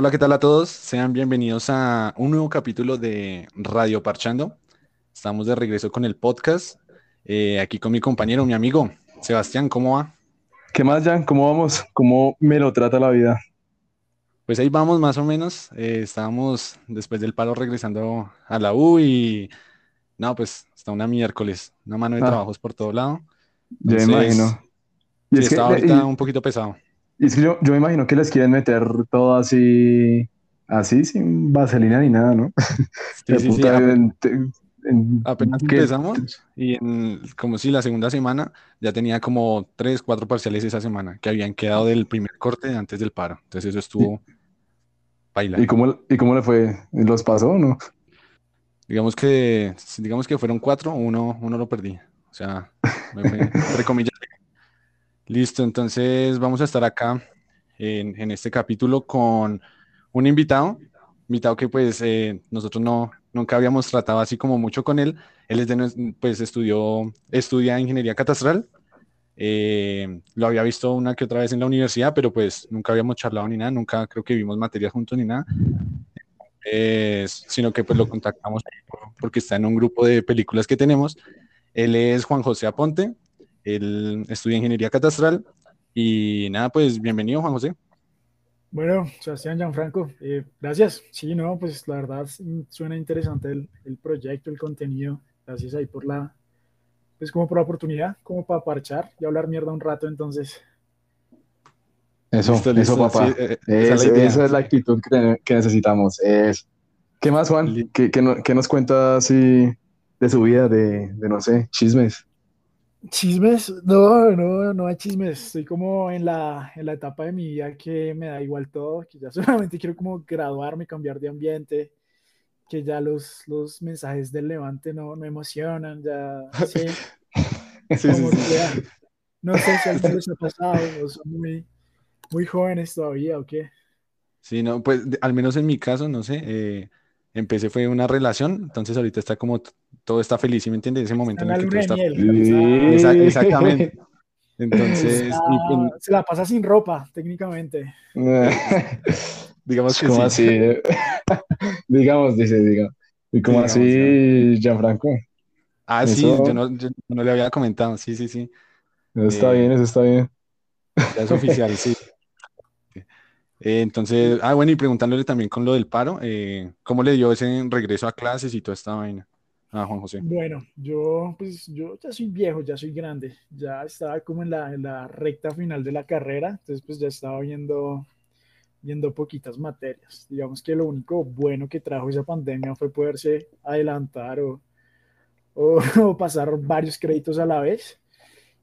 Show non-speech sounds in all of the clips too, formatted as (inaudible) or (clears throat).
Hola, ¿qué tal a todos? Sean bienvenidos a un nuevo capítulo de Radio Parchando. Estamos de regreso con el podcast. Eh, aquí con mi compañero, mi amigo Sebastián, ¿cómo va? ¿Qué más, Jan? ¿Cómo vamos? ¿Cómo me lo trata la vida? Pues ahí vamos más o menos. Eh, estábamos después del paro regresando a la U y no, pues hasta una miércoles, una mano de Ah. trabajos por todo lado. Entonces, imagino. Y Sí, es que, está ahorita y- un poquito pesado. Y es que yo, yo me imagino que les quieren meter todo así, así, sin vaselina ni nada, ¿no? (laughs) Sí, De sí, sí, puta, ap- en- en- apenas empezamos y en, como si la segunda semana ya tenía como tres, cuatro parciales esa semana que habían quedado del primer corte antes del paro. Entonces eso estuvo baila. ¿Y cómo, ¿Y cómo le fue? ¿Los pasó o no? Digamos que, digamos que fueron cuatro, uno, uno lo perdí. O sea, me fue, entre comillas. (laughs) Listo, entonces vamos a estar acá en, este capítulo con un invitado, invitado que pues eh, nosotros no, nunca habíamos tratado así como mucho con él. Él es de, pues estudió, estudia ingeniería catastral. Eh, lo había visto una que otra vez en la universidad, pero pues nunca habíamos charlado ni nada, nunca creo que vimos materias juntos ni nada. Sino que pues lo contactamos porque está en un grupo de películas que tenemos. Él es Juan José Aponte, él estudia ingeniería catastral y nada, pues bienvenido Juan José. Bueno, Sebastián Gianfranco, eh, gracias. Sí, no, pues la verdad suena interesante el, el proyecto, el contenido. Gracias ahí por la, pues como por la oportunidad, como para parchar y hablar mierda un rato, entonces. Eso, Listo, eso, papá. sí, eh, esa es la idea. esa es la actitud que, que necesitamos. Es... ¿Qué más, Juan? ¿Qué, qué no- qué nos cuenta así de su vida, de, de no sé, chismes? Chismes, no, no, no hay chismes. Estoy como en la, en la etapa de mi vida que me da igual todo, que ya (laughs) solamente quiero como graduarme, cambiar de ambiente, que ya los, los mensajes del Levante no, no emocionan, ya, (laughs) sí. Sí, sí, no sé si alguien les ha pasado, o son muy, muy jóvenes todavía o qué. Sí, no, pues al menos en mi caso, no sé, eh, empecé fue una relación, entonces ahorita está como todo está feliz, ¿sí me entiendes? Ese momento en el que todo (laughs) está... miel. Esa- Sí. exactamente. Entonces, y, pues, se la pasa sin ropa, técnicamente. (laughs) digamos que ¿Cómo sí. así? (laughs) digamos, dice, diga. ¿Y cómo Sí, así, Gianfranco? Ah, sí, yo no, yo no le había comentado, sí, sí, sí, Eso está Eh, bien, eso está bien. ya es oficial, sí. Eh, entonces, ah, bueno, y preguntándole también con lo del paro, eh, ¿cómo le dio ese regreso a clases y toda esta vaina a Juan José? Bueno, yo pues yo ya soy viejo, ya soy grande, ya estaba como en la, en la recta final de la carrera, entonces pues ya estaba viendo, viendo poquitas materias. Digamos que lo único bueno que trajo esa pandemia fue poderse adelantar o, o, (laughs) o pasar varios créditos a la vez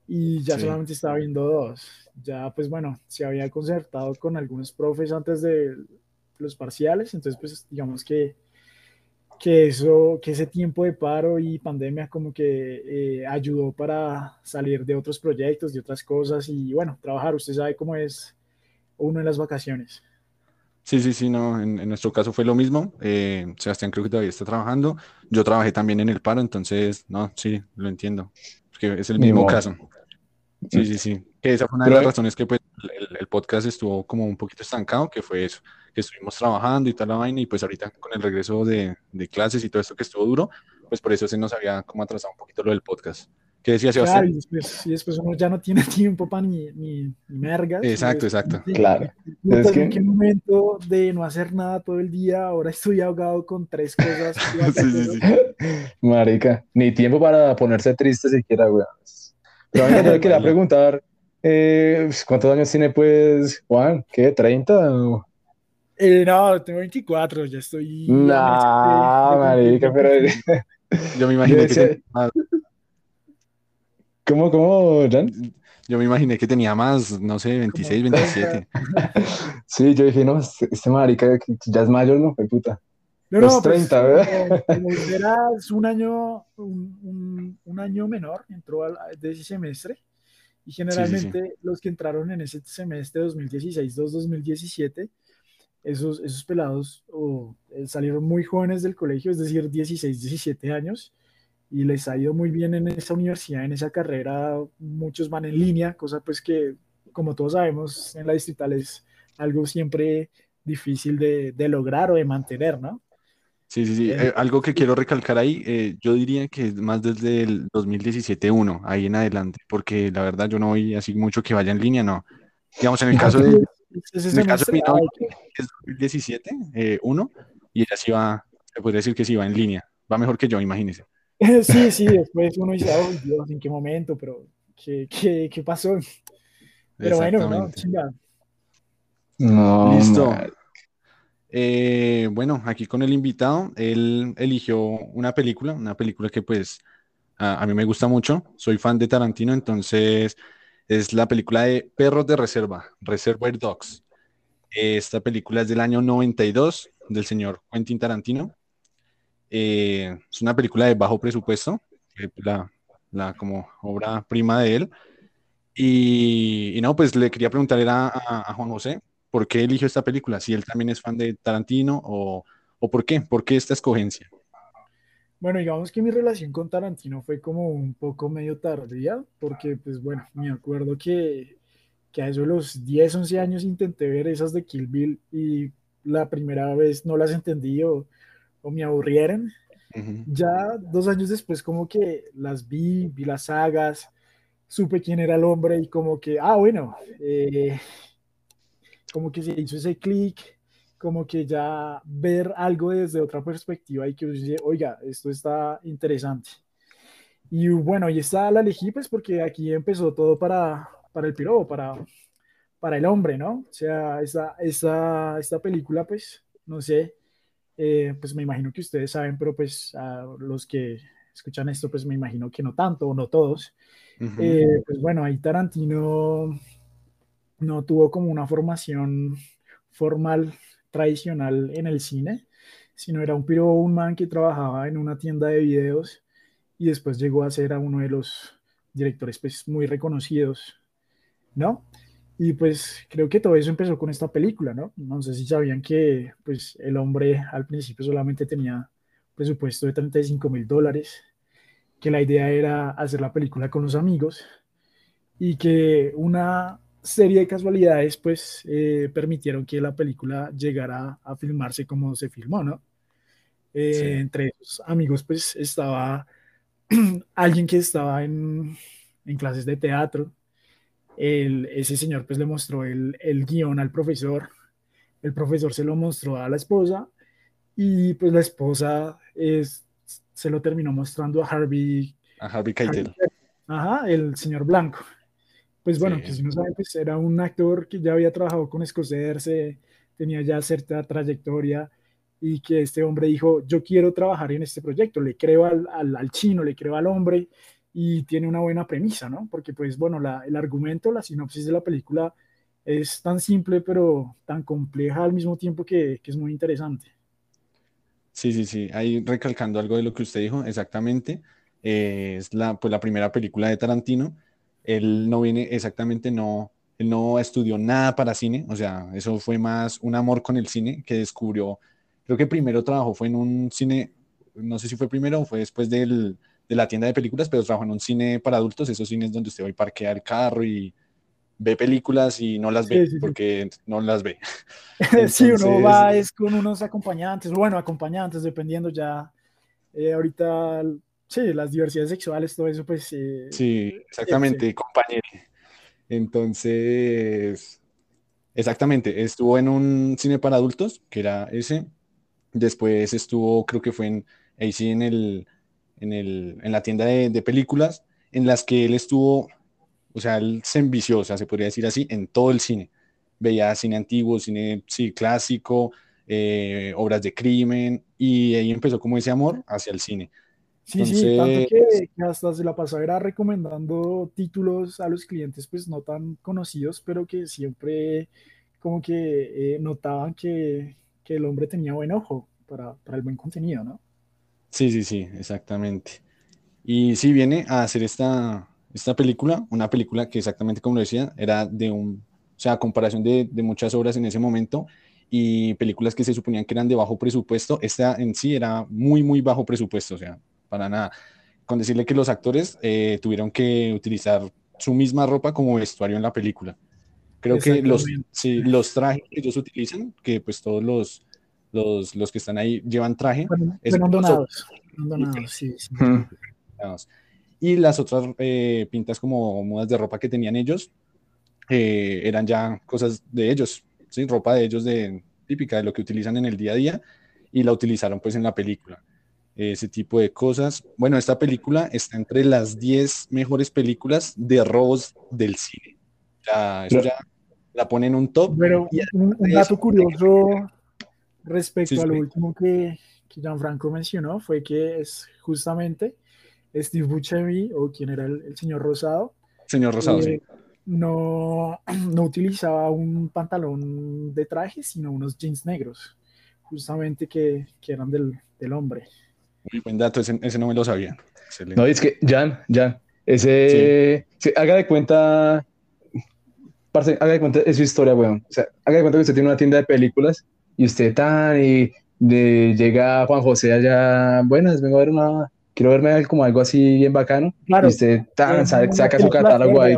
y ya Sí. solamente estaba viendo dos. Ya pues bueno, se había concertado con algunos profes antes de los parciales, entonces pues digamos que que eso, que ese tiempo de paro y pandemia como que eh, ayudó para salir de otros proyectos, de otras cosas y bueno, trabajar, usted sabe cómo es uno en las vacaciones. Sí, sí, sí, no, en, en nuestro caso fue lo mismo. Eh, Sebastián creo que todavía está trabajando. Yo trabajé también en el paro, entonces, no, sí, lo entiendo. Porque es el mismo caso. Sí, sí, sí. Que esa fue una de las razones que pues, el, el podcast estuvo como un poquito estancado, que fue eso, que estuvimos trabajando y tal la vaina, y pues ahorita con el regreso de, de clases y todo esto que estuvo duro, pues por eso se nos había como atrasado un poquito lo del podcast. ¿Qué decía Claro, Sebastián? y después, y después uno ya no (laughs) tiene tiempo para ni, ni, ni mergas. Exacto, Entonces, exacto. Claro. puta, Es ¿En que- qué momento de no hacer nada todo el día? Ahora estoy ahogado con tres cosas. (laughs) Sí, sí, sí. Marica, ni tiempo para ponerse triste siquiera, weón. Pero a mí quería preguntar, eh, ¿cuántos años tiene pues Juan? ¿Qué? ¿30? o- Eh, no, tengo 24, ya estoy. Nah, de- marica, pero Yo me imaginé que decía- tenía más, ¿cómo, cómo, Jan? yo me imaginé que tenía más, no sé, 26, 27. (laughs) Sí, yo dije, no, este, este marica ya es mayor, ¿no? Puta. No, Los no, pues, 30, ¿verdad? como- como verás, un año, un, un- un año menor entró al- de ese semestre y generalmente los que entraron en ese semestre 2016-2017, esos, esos pelados o, eh, salieron muy jóvenes del colegio, es decir, 16, 17 años, y les ha ido muy bien en esa universidad, en esa carrera, muchos van en línea, cosa pues que, como todos sabemos, en la distrital es algo siempre difícil de, de lograr o de mantener, ¿no? Sí, sí, sí. Eh, algo que quiero recalcar ahí, eh, yo diría que es más desde el 2017-1, ahí en adelante, porque la verdad yo no voy así mucho que vaya en línea, no. Digamos, en el caso de, en el caso de mi novia, es 2017, 1, y ella sí va, se podría decir que sí va en línea. Va mejor que yo, imagínese. (laughs) Sí, sí, después uno dice, oh Dios, ¿en qué momento? Pero, ¿qué, qué, qué pasó? Pero bueno, no, chinga. No, Listo. Eh, bueno, aquí con el invitado, él eligió una película, una película que pues a, mí me gusta mucho, soy fan de Tarantino, entonces es la película de Perros de Reserva, Reservoir Dogs. Esta película es del año 92 del señor Quentin Tarantino. Eh, es una película de bajo presupuesto, la, la, como obra prima de él. Y, no, pues le quería preguntar a Juan José por qué eligió esta película, si él también es fan de Tarantino o, o por qué, por qué esta escogencia. Bueno, digamos que mi relación con Tarantino fue como un poco medio tardía, porque pues bueno, me acuerdo que, que a eso de los 10, 11 años intenté ver esas de Kill Bill y la primera vez no las entendí o, o me aburrieron. Ya dos años después como que las vi, vi las sagas, supe quién era el hombre y como que, ah, bueno, eh, como que se hizo ese clic, como que ya ver algo desde otra perspectiva y que dice, oiga, esto está interesante. Y bueno, y esta la elegí pues porque aquí empezó todo para, para el pirobo, para, para el hombre, ¿no? O sea, esta, esta, esta película pues, no sé, eh, pues me imagino que ustedes saben, pero pues a los que escuchan esto pues me imagino que no tanto o no todos. Eh, pues bueno, ahí Tarantino no tuvo como una formación formal tradicional en el cine, sino era un piro, un man que trabajaba en una tienda de videos y después llegó a ser a uno de los directores pues, muy reconocidos, ¿no? Y pues creo que todo eso empezó con esta película, ¿no? No sé si sabían que pues el hombre al principio solamente tenía presupuesto de 35 mil dólares, que la idea era hacer la película con los amigos y que una serie de casualidades, pues, eh, permitieron que la película llegara a filmarse como se filmó, ¿no? Eh, entre esos amigos, pues, estaba (clears throat) alguien que estaba en, en clases de teatro. El, ese señor, pues, le mostró el, el guion al profesor. El profesor se lo mostró a la esposa y, pues, la esposa es, se lo terminó mostrando a Harvey. A Harvey Keitel. Ajá, el señor blanco. Pues bueno, que si no saben, pues era un actor que ya había trabajado con Scorsese, tenía ya cierta trayectoria y que este hombre dijo, yo quiero trabajar en este proyecto, le creo al, al, chino, le creo al hombre y tiene una buena premisa, ¿no? Porque pues bueno, la, el argumento, la sinopsis de la película es tan simple pero tan compleja al mismo tiempo que, que es muy interesante. Sí, sí, sí, ahí recalcando algo de lo que usted dijo, exactamente, eh, es la, pues, la primera película de Tarantino él no viene exactamente, no, él no estudió nada para cine, o sea, eso fue más un amor con el cine que descubrió, creo que primero trabajó fue en un cine, no sé si fue primero o fue después del, de la tienda de películas, pero trabajó en un cine para adultos, esos cines donde usted va y parquea el carro y ve películas y no las ve porque no las ve. (laughs) Sí, uno va es con unos acompañantes, bueno, acompañantes, dependiendo ya. Eh, ahorita Sí, las diversidades sexuales, todo eso, pues... Eh, sí, exactamente, compañero. Entonces, exactamente, estuvo en un cine para adultos, que era ese. Después estuvo, creo que fue en, ahí sí, en, el, en, el, en la tienda de, de, películas, en las que él estuvo, o sea, él se envició, o sea, se podría decir así, en todo el cine. Veía cine antiguo, cine, sí, clásico, eh, obras de crimen, y ahí empezó como ese amor hacia el cine. Sí, sí, tanto que, hasta se la pasaba recomendando títulos a los clientes, pues no tan conocidos, pero que siempre como que eh, notaban que, que, el hombre tenía buen ojo para, para, el buen contenido, ¿no? Sí, sí, sí, exactamente. Y sí viene a hacer esta, esta película, una película que exactamente como lo decía, era de un, o sea, a comparación de, de muchas obras en ese momento y películas que se suponían que eran de bajo presupuesto, esta en sí era muy, muy bajo presupuesto, o sea, para nada. Con decirle que los actores eh, tuvieron que utilizar su misma ropa como vestuario en la película. Creo que los, sí, los trajes que ellos utilizan, que pues todos los, los, los que están ahí llevan traje. Fueron, donados. sí, sí. Y las otras eh, pintas como modas de ropa que tenían ellos eh, eran ya cosas de ellos, ¿sí? ropa de ellos de, típica de lo que utilizan en el día a día y la utilizaron pues en la película. Ese tipo de cosas. Bueno, esta película está entre las 10 mejores películas de robos del cine. Ya, eso ya la pone en un top. Pero un, dato curioso respecto a lo último que, que Gianfranco mencionó fue que es justamente Steve Buscemi o quien era el, señor Rosado. Señor Rosado, sí. Eh, no, (clears throat) no utilizaba un pantalón de traje, sino unos jeans negros, justamente que, que eran del, del, hombre. Muy buen dato, ese, ese no me lo sabía. No, es que, Jan, Jan, ese, haga de cuenta, parce, haga de cuenta, es su historia, weón. O sea, haga de cuenta que usted tiene una tienda de películas y usted tan y de, llega Juan José allá, buenas, vengo a ver una, quiero verme como algo así bien bacano. Claro. Y usted tan, (laughs) saca, su catálogo ahí.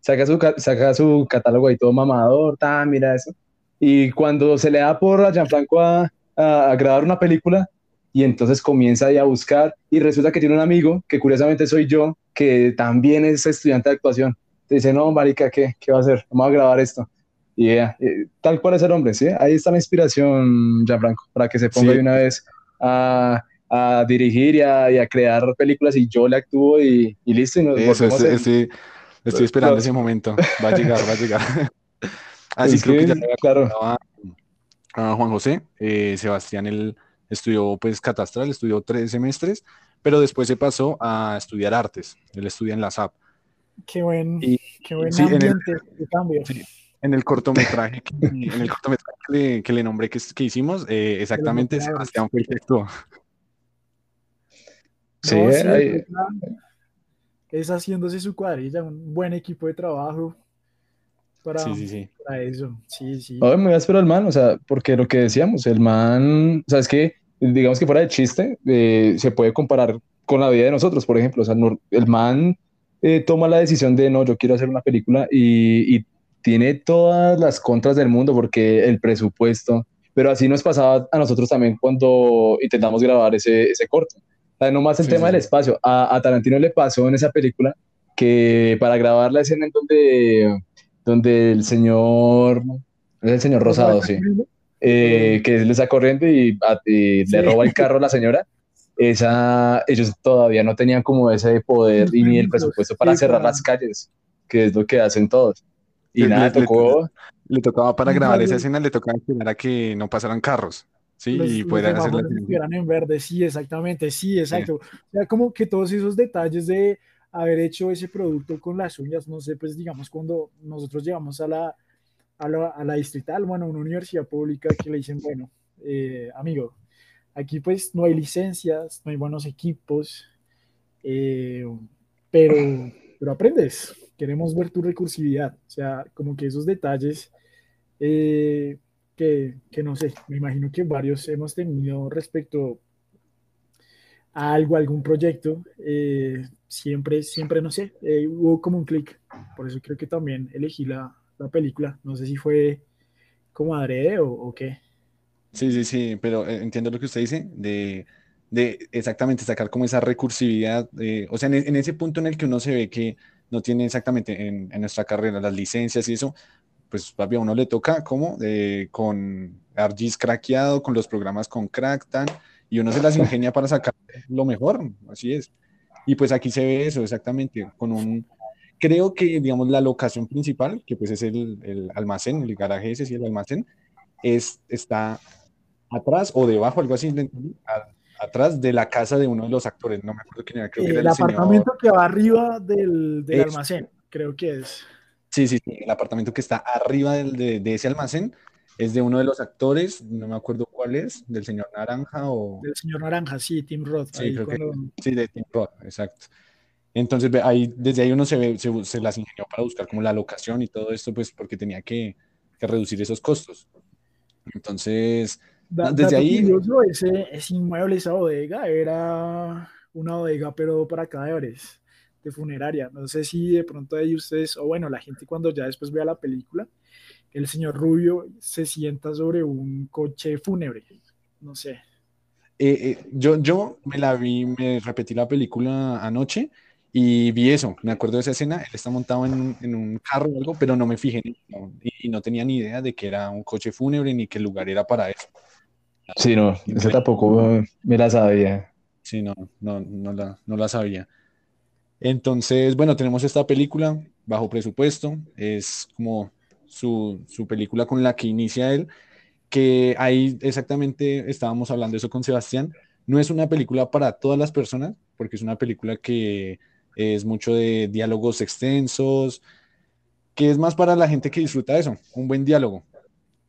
saca, su, saca su catálogo ahí todo mamador, tan, mira eso. Y cuando se le da por a Gianfranco a, a, grabar una película, y entonces comienza ahí a buscar, y resulta que tiene un amigo, que curiosamente soy yo, que también es estudiante de actuación. dice, no, marica, ¿qué, qué va a hacer? Vamos a grabar esto. Y eh, tal cual es el hombre, ¿sí? Ahí está la inspiración, Gianfranco, para que se ponga de una vez a, a dirigir y a, y a, crear películas y yo le actúo y, y listo. Y nos Eso, estoy, estoy, esperando ese momento. Va a llegar, va a llegar. (laughs) Así creo que, ya claro. a, Juan José. Eh, Sebastián, él estudió pues catastral, estudió tres semestres, pero después se pasó a estudiar artes. Él estudia en la SAP. Qué buen, qué buen ambiente de cambio. Sí, en el cortometraje, que, en el cortometraje que, le, que le nombré que, que hicimos, eh, exactamente Sebastián fue el que actuó. Sí, es haciéndose su cuadrilla, un buen equipo de trabajo para, eso. Sí, sí. me voy a esperar al man, o sea, porque lo que decíamos, el man, o sea, es que, digamos que fuera de chiste, eh, se puede comparar con la vida de nosotros, por ejemplo, o sea, el man eh, toma la decisión de, no, yo quiero hacer una película y, tiene todas las contras del mundo porque el presupuesto, pero así nos pasaba a nosotros también cuando intentamos grabar ese, ese corto. No nomás el tema del espacio. A, Tarantino le pasó en esa película que para grabar la escena en donde, donde el señor, es el señor Rosado, sí, eh, que le está corriendo y, le roba el (laughs) carro a la señora, esa, ellos todavía no tenían como ese poder y ni el presupuesto para cerrar las calles, que es lo que hacen todos. Y nada, le, tocó... Le, tocaba para grabar esa escena, le tocaba esperar a que no pasaran carros. Sí, y pueden hacer en verde, sí, exactamente, sí, exacto. O sea, como que todos esos detalles de haber hecho ese producto con las uñas, no sé, pues digamos, cuando nosotros llegamos a la, a la, a la distrital, bueno, una universidad pública que le dicen, bueno, eh, amigo, aquí pues no hay licencias, no hay buenos equipos, eh, pero, pero aprendes, queremos ver tu recursividad, o sea, como que esos detalles... Eh, que, no sé, me imagino que varios hemos tenido respecto a algo, algún proyecto, eh, siempre, siempre, no sé, eh, hubo como un clic. Por eso creo que también elegí la, la película. No sé si fue como adrede o, qué. Sí, sí, sí, pero eh, entiendo lo que usted dice, de, de exactamente sacar como esa recursividad, o sea, en, ese punto en el que uno se ve que no tiene exactamente en, nuestra carrera las licencias y eso, pues papi, uno le toca como con ArcGIS craqueado, con los programas con Cracktan, y uno se las ingenia para sacar lo mejor, así es. Y pues aquí se ve eso exactamente, con un, creo que digamos la locación principal, que pues es el, el almacén, el garaje ese, sí, el almacén, es, está atrás o debajo, algo así, atrás de la casa de uno de los actores, no me acuerdo quién era, creo que era el, apartamento que va arriba del, del almacén, creo que es. Sí, sí, sí, el apartamento que está arriba de, ese almacén es de uno de los actores, no me acuerdo cuál es, del señor Naranja o... Del señor Naranja, sí, Tim Roth. Sí, sí de Tim Roth, exacto. Entonces, ahí, desde ahí uno se, ve, se, las ingenió para buscar como la locación y todo esto, pues porque tenía que, reducir esos costos. Entonces, desde ahí... ese, ese inmueble, esa bodega, era una bodega, pero para cadáveres de funeraria. No sé si de pronto ahí ustedes, o bueno, la gente cuando ya después vea la película, el señor Rubio se sienta sobre un coche fúnebre. No sé. Eh, eh, yo, yo me la vi, me repetí la película anoche y vi eso. Me acuerdo de esa escena. Él está montado en, en un carro o algo, pero no me fijé y, no tenía ni idea de que era un coche fúnebre ni que el lugar era para eso. Sí, no, eso tampoco me la sabía. Sí, no, no, no, la, no la sabía. Entonces, bueno, tenemos esta película bajo presupuesto. Es como su, su película con la que inicia él que ahí exactamente estábamos hablando eso con Sebastián. No es una película para todas las personas, porque es una película que es mucho de diálogos extensos, que es más para la gente que disfruta eso, un buen diálogo,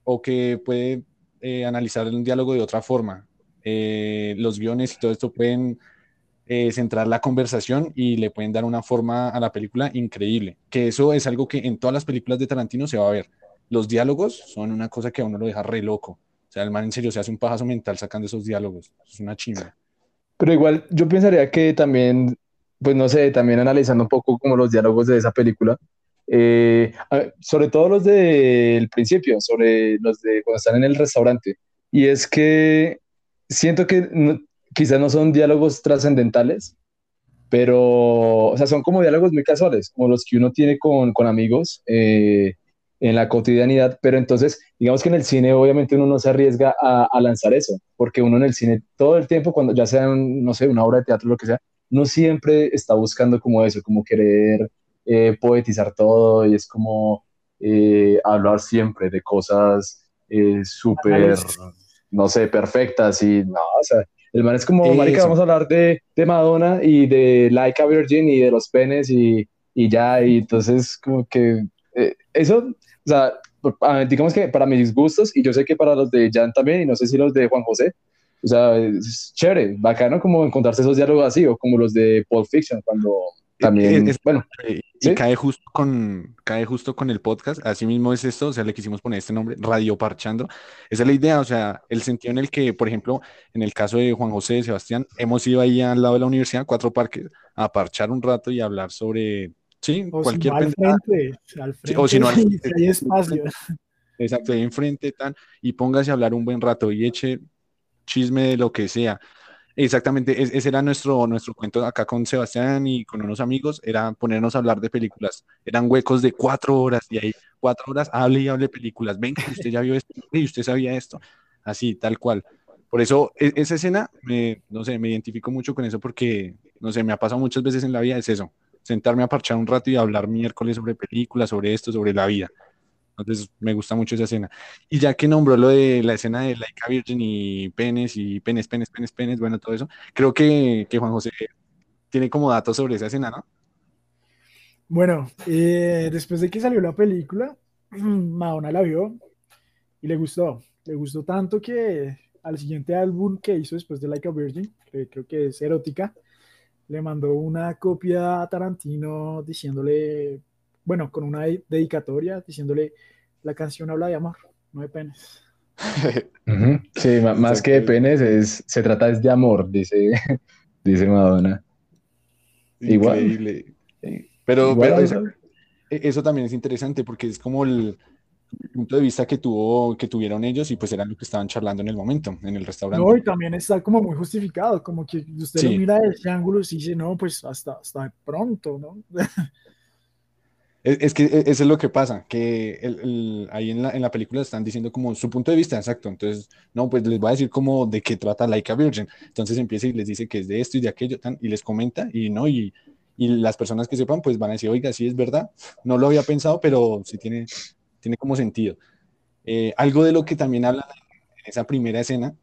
o que puede eh, analizar un diálogo de otra forma. Eh, los guiones y todo esto pueden eh, centrar la conversación y le pueden dar una forma a la película increíble, que eso es algo que en todas las películas de Tarantino se va a ver los diálogos son una cosa que a uno lo deja re loco. O sea, el man en serio se hace un pajazo mental sacando esos diálogos. Es una chimba. Pero igual yo pensaría que también, pues no sé, también analizando un poco como los diálogos de esa película, eh, sobre todo los del principio, sobre los de cuando están en el restaurante. Y es que siento que quizás no son diálogos trascendentales, pero, o sea, son como diálogos muy casuales, como los que uno tiene con, con amigos. Eh, en la cotidianidad, pero entonces, digamos que en el cine obviamente uno no se arriesga a, lanzar eso, porque uno en el cine todo el tiempo, cuando ya sea, no sé, una obra de teatro, lo que sea, no siempre está buscando como eso, como querer eh, poetizar todo y es como eh, hablar siempre de cosas eh, súper, no sé, perfectas y no, o sea, el man es como, marica, vamos a hablar de, de, Madonna y de Like a Virgin y de los penes y, y ya, y entonces como que eso o sea, digamos que para mis gustos, y yo sé que para los de Jan también, y no sé si los de Juan José, o sea, es chévere, bacano como encontrarse esos diálogos así, o como los de Pulp Fiction, cuando también, es, bueno. Y cae justo con, cae justo con el podcast, así mismo es esto, o sea, le quisimos poner este nombre, Radio Parchando. Esa es la idea, o sea, el sentido en el que, por ejemplo, en el caso de Juan José y Sebastián, hemos ido ahí al lado de la universidad, cuatro parques, a parchar un rato y hablar sobre Sí, cualquier al frente, al frente, o si no, hay espacio. Exacto, ahí enfrente, tan, y póngase a hablar un buen rato y eche chisme de lo que sea. Exactamente, ese era nuestro, nuestro cuento acá con Sebastián y con unos amigos, era ponernos a hablar de películas. Eran huecos de cuatro horas y ahí cuatro horas hable y hable películas. Venga, usted ya vio esto y usted sabía esto. Así, tal cual. Por eso, e, esa escena, no sé, me identifico mucho con eso porque, no sé, me ha pasado muchas veces en la vida, es eso sentarme a parchar un rato y hablar miércoles sobre películas, sobre esto, sobre la vida. Entonces me gusta mucho esa escena. Y ya que nombró lo de la escena de Laika Virgin y penes y penes, penes, penes, penes, bueno, todo eso, creo que, Juan José tiene como datos sobre esa escena, ¿no? Bueno, eh, después de que salió la película, (clears throat) Madonna la vio y le gustó. Le gustó tanto que al siguiente álbum que hizo después de Like a Virgin, que creo que es erótica, le mandó una copia a Tarantino diciéndole, bueno, con una dedicatoria, diciéndole, la canción habla de amor, no de penes. (laughs) Sí, más que de penes, es, se trata es de amor, dice, (laughs) dice Madonna. Increíble. Igual. Pero, e, eso también es interesante porque es como el, punto de vista que tuvo, que tuvieron ellos y pues eran lo que estaban charlando en el momento, en el restaurante. No, y también está como muy justificado, como que usted lo mira de ese ángulo y dice, no, pues hasta, hasta pronto, ¿no? (laughs) Es, que e, eso es lo que pasa, que el, ahí en la, en la, película están diciendo como su punto de vista, exacto. Entonces, no, pues les voy a decir como de qué trata Laika Virgin. Entonces empieza y les dice que es de esto y de aquello, y les comenta, y no, y, y las personas que sepan, pues van a decir, oiga, sí es verdad, no lo había pensado, pero sí tiene, tiene como sentido. Eh, algo de lo que también habla en esa primera escena,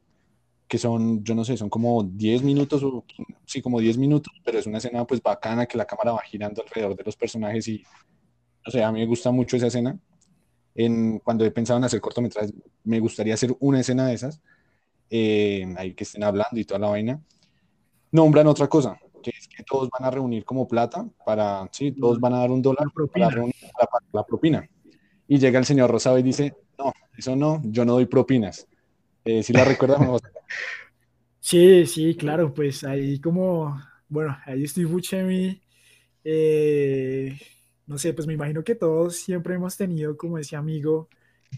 que son, yo no sé, son como 10 minutos, o sí, como 10 minutos, pero es una escena pues bacana que la cámara va girando alrededor de los personajes y, no sé, a mí me gusta mucho esa escena. En, cuando he pensado en hacer cortometrajes, me gustaría hacer una escena de esas, eh, ahí que estén hablando y toda la vaina. Nombran otra cosa, que es que todos van a reunir como plata para, sí, todos van a dar un dólar para reunir la propina. Y llega el señor Rosado y dice, no, eso no, yo no doy propinas. Eh, ¿Sí la recuerdas? (laughs) sí, sí, claro, pues ahí como, bueno, ahí Steve Buscemi eh, no sé, pues me imagino que todos siempre hemos tenido como ese amigo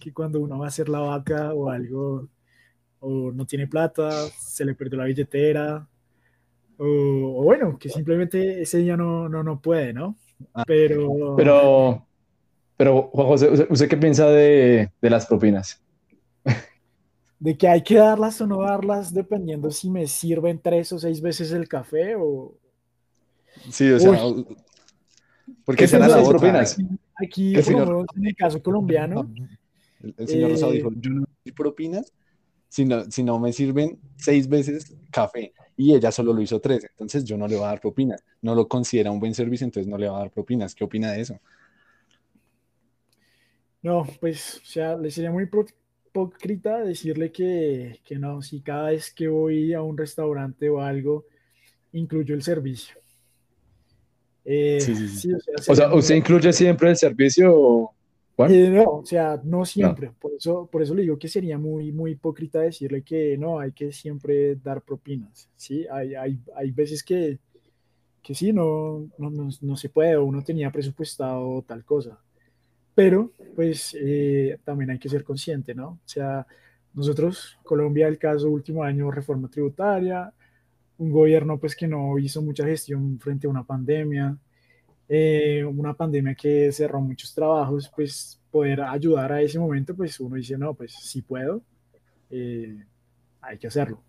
que cuando uno va a hacer la vaca o algo, o no tiene plata, se le perdió la billetera, o, bueno, que simplemente ese día no, no, no puede, ¿no? Ah. Pero, pero, pero Juan José, ¿usted, qué piensa de, de las propinas? de que hay que darlas o no darlas dependiendo si me sirven tres o seis veces el café o... Sí, o sea, porque serán las propinas. Aquí, en el caso colombiano... El, señor Rosado dijo, eh, yo no doy propinas si no, si no me sirven seis veces café y ella solo lo hizo tres, entonces yo no le voy a dar propinas. No lo considera un buen servicio, entonces no le va a dar propinas. ¿Qué opina de eso? No, pues, o sea, le sería muy hipócrita decirle que, que, no, si cada vez que voy a un restaurante o algo, incluyo el servicio. Eh, sí, sí, sí. o, sea, ¿usted incluye siempre el servicio? Eh, no, o sea, no siempre. Por, eso, por eso le digo que sería muy, muy hipócrita decirle que no, hay que siempre dar propinas. ¿sí? Hay, hay, hay veces que, que sí, no, no, no, no se puede o uno tenía presupuestado tal cosa pero pues eh, también hay que ser consciente, ¿no? O sea, nosotros, Colombia, el caso último año, reforma tributaria, un gobierno pues que no hizo mucha gestión frente a una pandemia, eh, una pandemia que cerró muchos trabajos, pues poder ayudar a ese momento, pues uno dice, no, pues si puedo, eh, hay que hacerlo.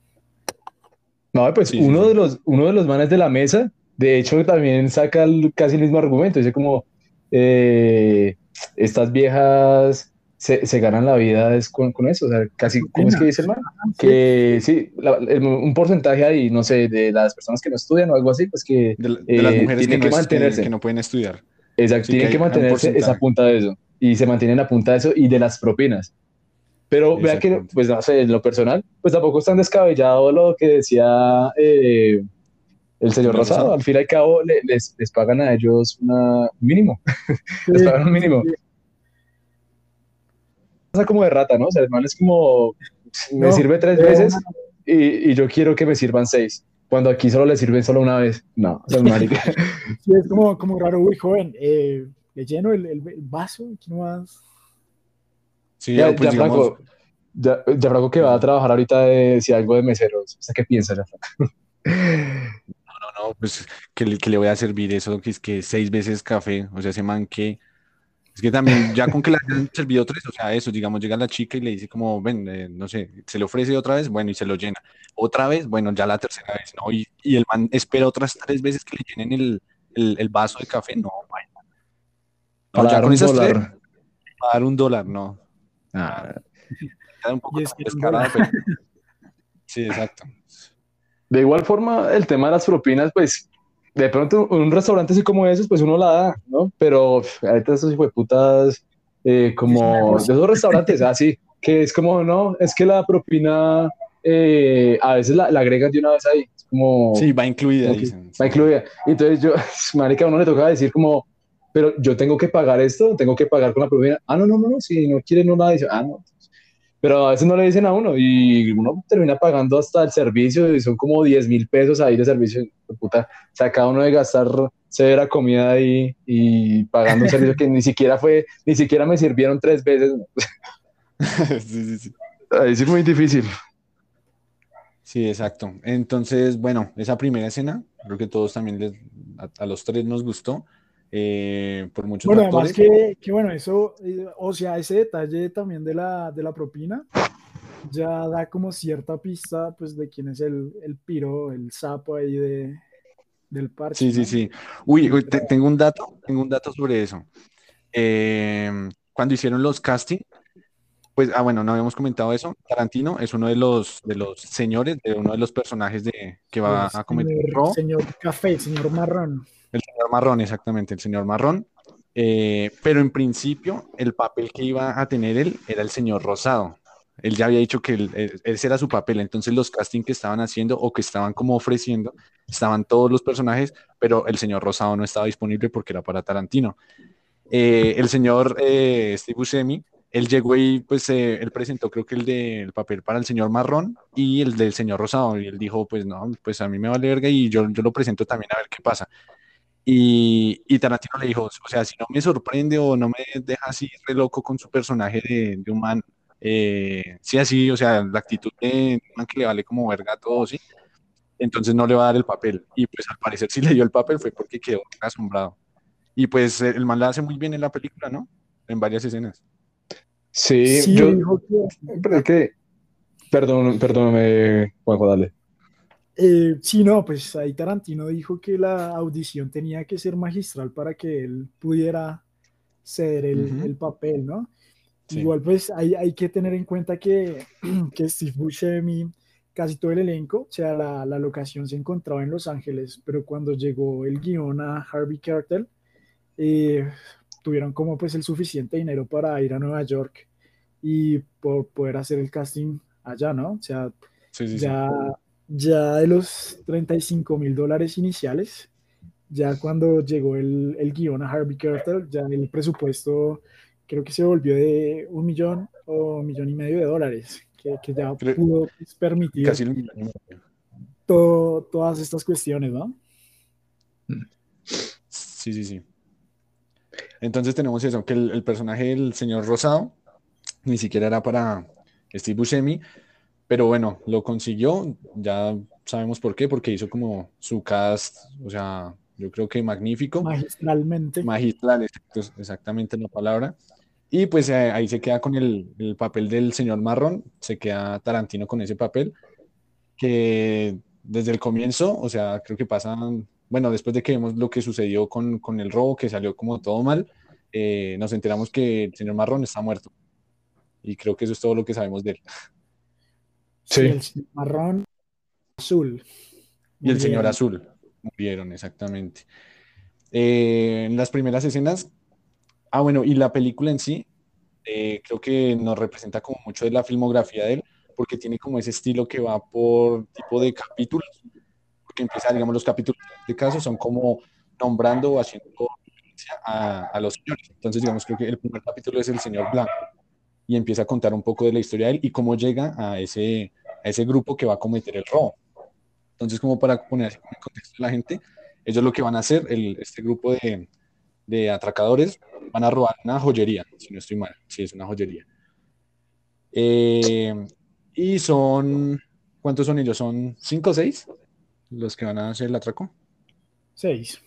No, pues uno, De los, uno de los manes de la mesa, de hecho, también saca casi el mismo argumento, dice como, eh, estas viejas se, se, ganan la vida es con, con, eso, o sea, casi, ¿cómo es que dice el man? Que sí, un porcentaje ahí, no sé, de las personas que no estudian o algo así, pues que de, las eh, mujeres tienen que, mantenerse. Que, no pueden estudiar. Exacto, tienen que, mantenerse esa punta de eso, y se mantienen a punta de eso y de las propinas. Pero vea que, pues no sé, en lo personal, pues tampoco es tan descabellado lo que decía eh, el señor Rosado, al fin y al cabo les, les, pagan a ellos un mínimo. (laughs) les pagan un mínimo. Pasa como de rata, ¿no? O sea, el man es como, me sirve tres veces y, y, yo quiero que me sirvan seis. Cuando aquí solo le sirven solo una vez. No, es marica. (laughs) Sí, es como, como raro, uy, joven, eh, le lleno el, el, vaso, aquí más. Sí, ya, pues ya, digamos... ya, ya Franco que va a trabajar ahorita de, si algo de meseros. ¿Usted qué piensa, ya (laughs) no, pues que, le voy a servir eso, que es que seis veces café, o sea, ese man que... Es que también, ya con que le (laughs) hayan servido tres, o sea, eso, digamos, llega la chica y le dice como, ven, eh, no sé, se le ofrece otra vez, bueno, y se lo llena. Otra vez, bueno, ya la tercera vez, ¿no? Y, y el man espera otras tres veces que le llenen el, el, el vaso de café, no, bueno. No, ya con esas tres, para dar un dólar, no. Ah. un poco descarado, pero... Sí, exacto. De igual forma, el tema de las propinas, pues, de pronto un restaurante así como esos, pues uno la da, ¿no? Pero ahorita estos hijos de putas, eh, como de esos restaurantes, así, que es como, no, es que la propina eh, a veces la, agregan de una vez ahí. como, sí, va incluida, dicen. Va incluida. Entonces yo, (laughs) marica, a uno le toca decir como, pero yo tengo que pagar esto, tengo que pagar con la propina. Ah, no, no, no, no si no quiere no nada, dice, ah, no, pero a veces no le dicen a uno y uno termina pagando hasta el servicio y son como 10 mil pesos ahí de servicio. Puta, o sea, cada uno de gastar severa comida ahí y pagando un servicio que ni siquiera fue, ni siquiera me sirvieron tres veces. (laughs) sí, sí, sí. Ahí sí muy difícil. Sí, exacto. Entonces, bueno, esa primera escena, creo que todos también les, a los tres nos gustó. Eh, por muchos Bueno, además que, que, bueno, eso, eh, o sea, ese detalle también de la, de la propina ya da como cierta pista, pues, de quién es el, el piro, el sapo ahí de, del parque. Sí, sí, sí. Uy, tengo un dato, tengo un dato sobre eso. Em, cuando hicieron los casting, pues, ah, bueno, no habíamos comentado eso. Tarantino es uno de los, de los señores, de uno de los personajes de, que va a cometer. Señor, señor Café, señor Marrón. El señor Marrón, exactamente, el señor Marrón. Eh, pero en principio, el papel que iba a tener él era el señor Rosado. Él ya había dicho que ese era su papel, entonces los castings que estaban haciendo o que estaban como ofreciendo, estaban todos los personajes, pero el señor Rosado no estaba disponible porque era para Tarantino. Eh, el señor eh, Steve Buscemi, él llegó y pues él presentó creo que el del papel para el señor Marrón y el del señor Rosado, y él dijo, pues no, pues a mí me vale verga y yo, yo lo presento también a ver qué pasa Y, y, Tarantino le dijo, o sea, si no me sorprende o no me deja así re loco con su personaje de, de un man, eh, sí, así, o sea, la actitud de man que le vale como verga a todo, sí, entonces no le va a dar el papel. Y pues al parecer sí (laughs) le dio el papel fue porque quedó asombrado. Y pues el man la hace muy bien en la película, ¿no? En varias escenas. Sí, Sí, yo, dijo que- pero es que, perdón, perdóname, Juanjo, dale. Eh, sí, no, pues ahí Tarantino dijo que la audición tenía que ser magistral para que él pudiera ceder el, el papel, ¿no? Sí. Igual, pues hay, hay que tener en cuenta que, (clears throat) que Steve Buscemi, casi todo el elenco, o sea, la, la locación se encontraba en Los Ángeles, pero cuando llegó el guion a Harvey Keitel, eh, tuvieron como pues el suficiente dinero para ir a Nueva York y por poder hacer el casting allá, ¿no? O sea, Sí, sí, ya, ya de los 35 mil dólares iniciales, ya cuando llegó el, el guion a Harvey Keitel, ya el presupuesto creo que se volvió de un millón o un millón y medio de dólares, que, que ya Creo- pudo pues, permitir Casi el millón y medio. todo- todas estas cuestiones, ¿no? Sí, sí, sí. Entonces tenemos eso, que el, el personaje del señor Rosado ni siquiera era para Steve Buscemi, pero bueno, lo consiguió, ya sabemos por qué, porque hizo como su cast, o sea, yo creo que magnífico, Magistralmente. magistral, exactamente la palabra. Y pues eh, ahí se queda con el, el papel del señor Marrón, se queda Tarantino con ese papel, que desde el comienzo, o sea, creo que pasan, bueno, después de que vemos lo que sucedió con, con el robo, que salió como todo mal, eh, nos enteramos que el señor Marrón está muerto. Y creo que eso es todo lo que sabemos de él. (laughs) Sí, Sí. el señor marrón azul. Y el señor azul, murieron, exactamente. Eh, en las primeras escenas, ah, bueno, y la película en sí, eh, creo que nos representa como mucho de la filmografía de él, porque tiene como ese estilo que va por tipo de capítulos, porque empieza, digamos, los capítulos en este caso son como nombrando o haciendo a, a los señores. Entonces, digamos, creo que el primer capítulo es el señor Blanco y empieza a contar un poco de la historia de él y cómo llega a ese, a ese grupo que va a cometer el robo. Entonces, como para poner en contexto a la gente, ellos lo que van a hacer, el, este grupo de, de atracadores, van a robar una joyería, si no estoy mal, sí, es una joyería. Eh, y son, ¿cuántos son ellos? ¿Son cinco o seis los que van a hacer el atraco? Seis.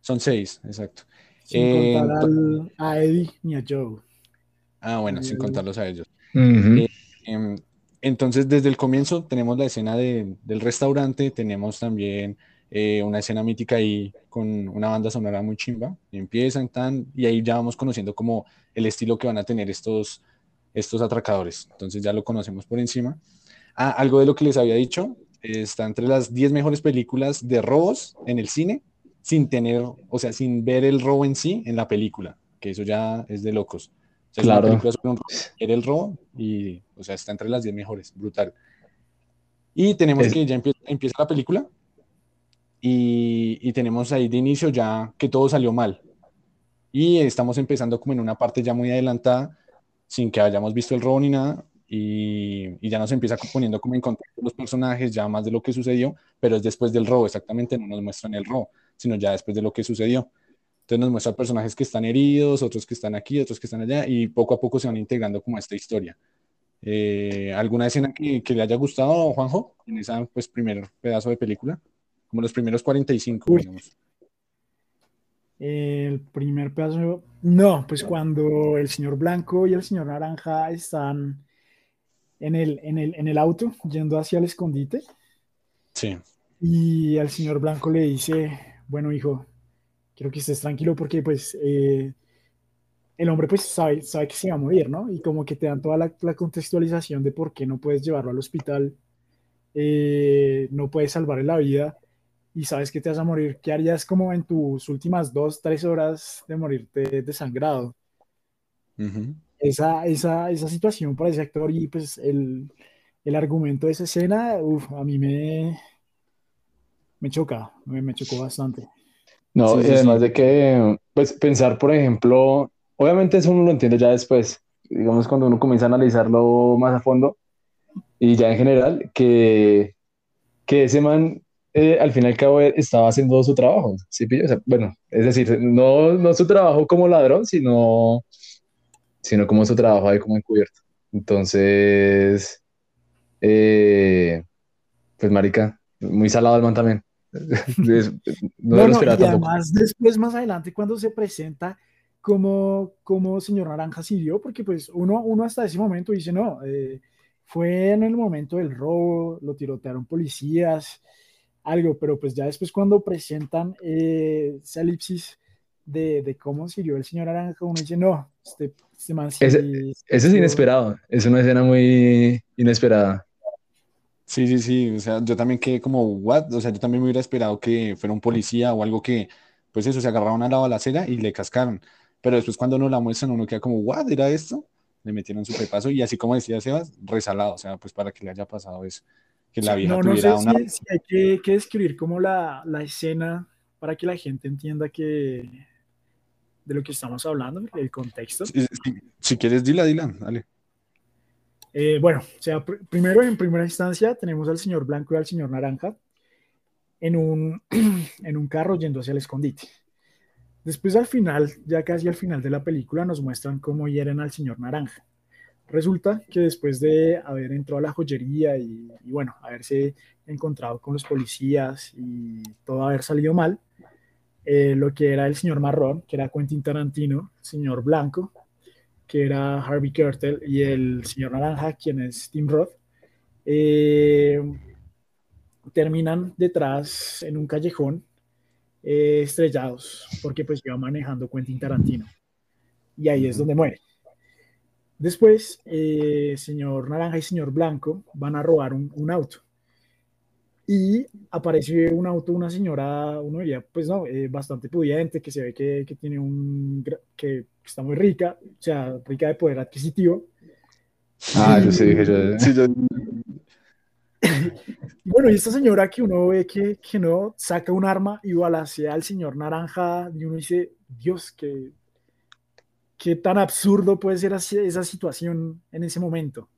Son seis, exacto. Sin Eh, contar al- a Eddie ni a Joe. Ah, bueno, sin Eh, contarlos a ellos. Eh, Em, Entonces, desde el comienzo tenemos la escena de- del restaurante, tenemos también eh, una escena mítica ahí con una banda sonora muy chimba. Empiezan tan, y ahí ya vamos conociendo como el estilo que van a tener estos, estos atracadores. Entonces ya lo conocemos por encima. Ah, algo de lo que les había dicho, está entre las 10 mejores películas de robos en el cine, sin tener, o sea, sin ver el robo en sí en la película, que eso ya es de locos. O sea, es una Claro. película sobre un robo, ver el robo y, o sea, está entre las 10 mejores, brutal. Y tenemos Es- que ya empieza, empieza la película y, y tenemos ahí de inicio ya que todo salió mal. Y estamos empezando como en una parte ya muy adelantada, sin que hayamos visto el robo ni nada, y, y ya nos empieza poniendo como en contexto los personajes, ya más de lo que sucedió, pero es después del robo, exactamente, no nos muestran el robo, sino ya después de lo que sucedió. Entonces nos muestra personajes que están heridos, otros que están aquí, otros que están allá, y poco a poco se van integrando como a esta historia. Eh, ¿alguna escena que, que le haya gustado, Juanjo, en esa pues primer pedazo de película? Como los primeros 45, Uy. digamos. El primer pedazo, no, pues cuando el señor Blanco y el señor Naranja están en el, en el, en el auto yendo hacia el escondite Sí, y el señor Blanco le dice, bueno hijo, quiero que estés tranquilo porque pues eh, el hombre pues sabe, sabe que se va a morir, ¿no? Y como que te dan toda la, la contextualización de por qué no puedes llevarlo al hospital, eh, no puedes salvarle la vida y sabes que te vas a morir, ¿qué harías como en tus últimas dos, tres horas de morirte desangrado? Ujú. Esa, esa, esa situación para ese actor y pues el, el argumento de esa escena, uf, a mí me, me choca, me, me chocó bastante. No, Sí, y además sí. de que, pues pensar, por ejemplo, obviamente eso uno lo entiende ya después, digamos cuando uno comienza a analizarlo más a fondo y ya en general, que, que ese man eh, al fin y al cabo estaba haciendo su trabajo, ¿sí? bueno, es decir, no, no su trabajo como ladrón, sino, sino como su trabajo ahí como encubierto. Entonces, eh, pues marica, muy salado el man también. (laughs) no, lo y además después más adelante cuando se presenta como, como señor Naranja sirvió, porque pues uno, uno hasta ese momento dice, no, eh, fue en el momento del robo, lo tirotearon policías, algo, pero pues ya después cuando presentan eh, esa elipsis de, de, cómo sirvió el señor Naranja, uno dice, no, este, este man ese, ese es inesperado, es una escena muy inesperada. Sí, sí, sí, o sea, yo también quedé como, what, o sea, yo también me hubiera esperado que fuera un policía o algo que, pues eso, se agarraron a la balacera y le cascaron, pero después cuando uno la muestran uno queda como, what, ¿era esto? Le metieron su pepazo y así como decía Sebas, resalado, o sea, pues para que le haya pasado eso, que la vieja no, no tuviera sé una... Si, hay que, que, describir como la, la escena para que la gente entienda que de lo que estamos hablando, el contexto. Si, si quieres, dila, dila, dale. Eh, bueno, o sea, primero en primera instancia tenemos al señor Blanco y al señor Naranja en un, (clears throat) en un carro yendo hacia el escondite. Después al final, ya casi al final de la película, nos muestran cómo hieren al señor Naranja. Resulta que después de haber entrado a la joyería y, y, bueno, haberse encontrado con los policías y todo haber salido mal, eh, lo que era el señor Marrón, que era Quentin Tarantino, señor Blanco, que era Harvey Keitel, y el señor Naranja, quien es Tim Roth, eh, terminan detrás en un callejón eh, estrellados, porque pues iba manejando Quentin Tarantino. Y ahí es donde muere. Después, eh, señor Naranja y señor Blanco van a robar un auto y aparece un auto, una señora, uno diría, pues no, eh, bastante pudiente, que se ve que, que, tiene un, que está muy rica, o sea, rica de poder adquisitivo. Ah, yo sé, yo, (laughs) sí, yo... bueno, y esta señora que uno ve que, que no saca un arma y balacea al señor naranja, y uno dice, Dios, qué, qué tan absurdo puede ser esa situación en ese momento.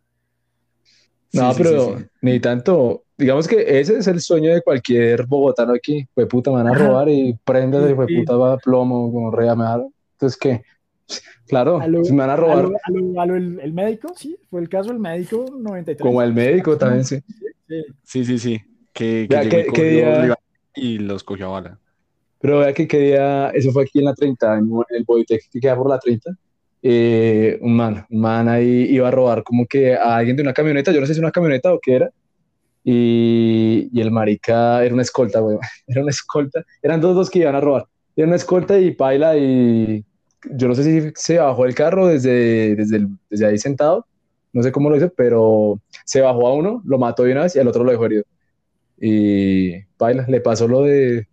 No, pero ni tanto. Digamos que ese es el sueño de cualquier bogotano aquí. Fue puta, me van a robar y prende de fue puta va a plomo, como rea, me Entonces, ¿qué? Claro, me van a robar. A el, médico, sí, fue el caso del médico 93. Como el médico también, sí. Sí, sí, sí. Que, que, día... y los cogió a bala. Pero vea que qué día, eso fue aquí en la 30, en el Bodytech que queda por la 30 eh, un man, un man ahí iba a robar como que a alguien de una camioneta, yo no sé si una camioneta o qué era, y, y el marica era una escolta, güey, (laughs) era una escolta, eran dos dos que iban a robar, era una escolta y paila y yo no sé si se bajó el carro desde, desde, desde ahí sentado, no sé cómo lo hizo, pero se bajó a uno, lo mató de una vez y al otro lo dejó herido. Y paila, le pasó lo de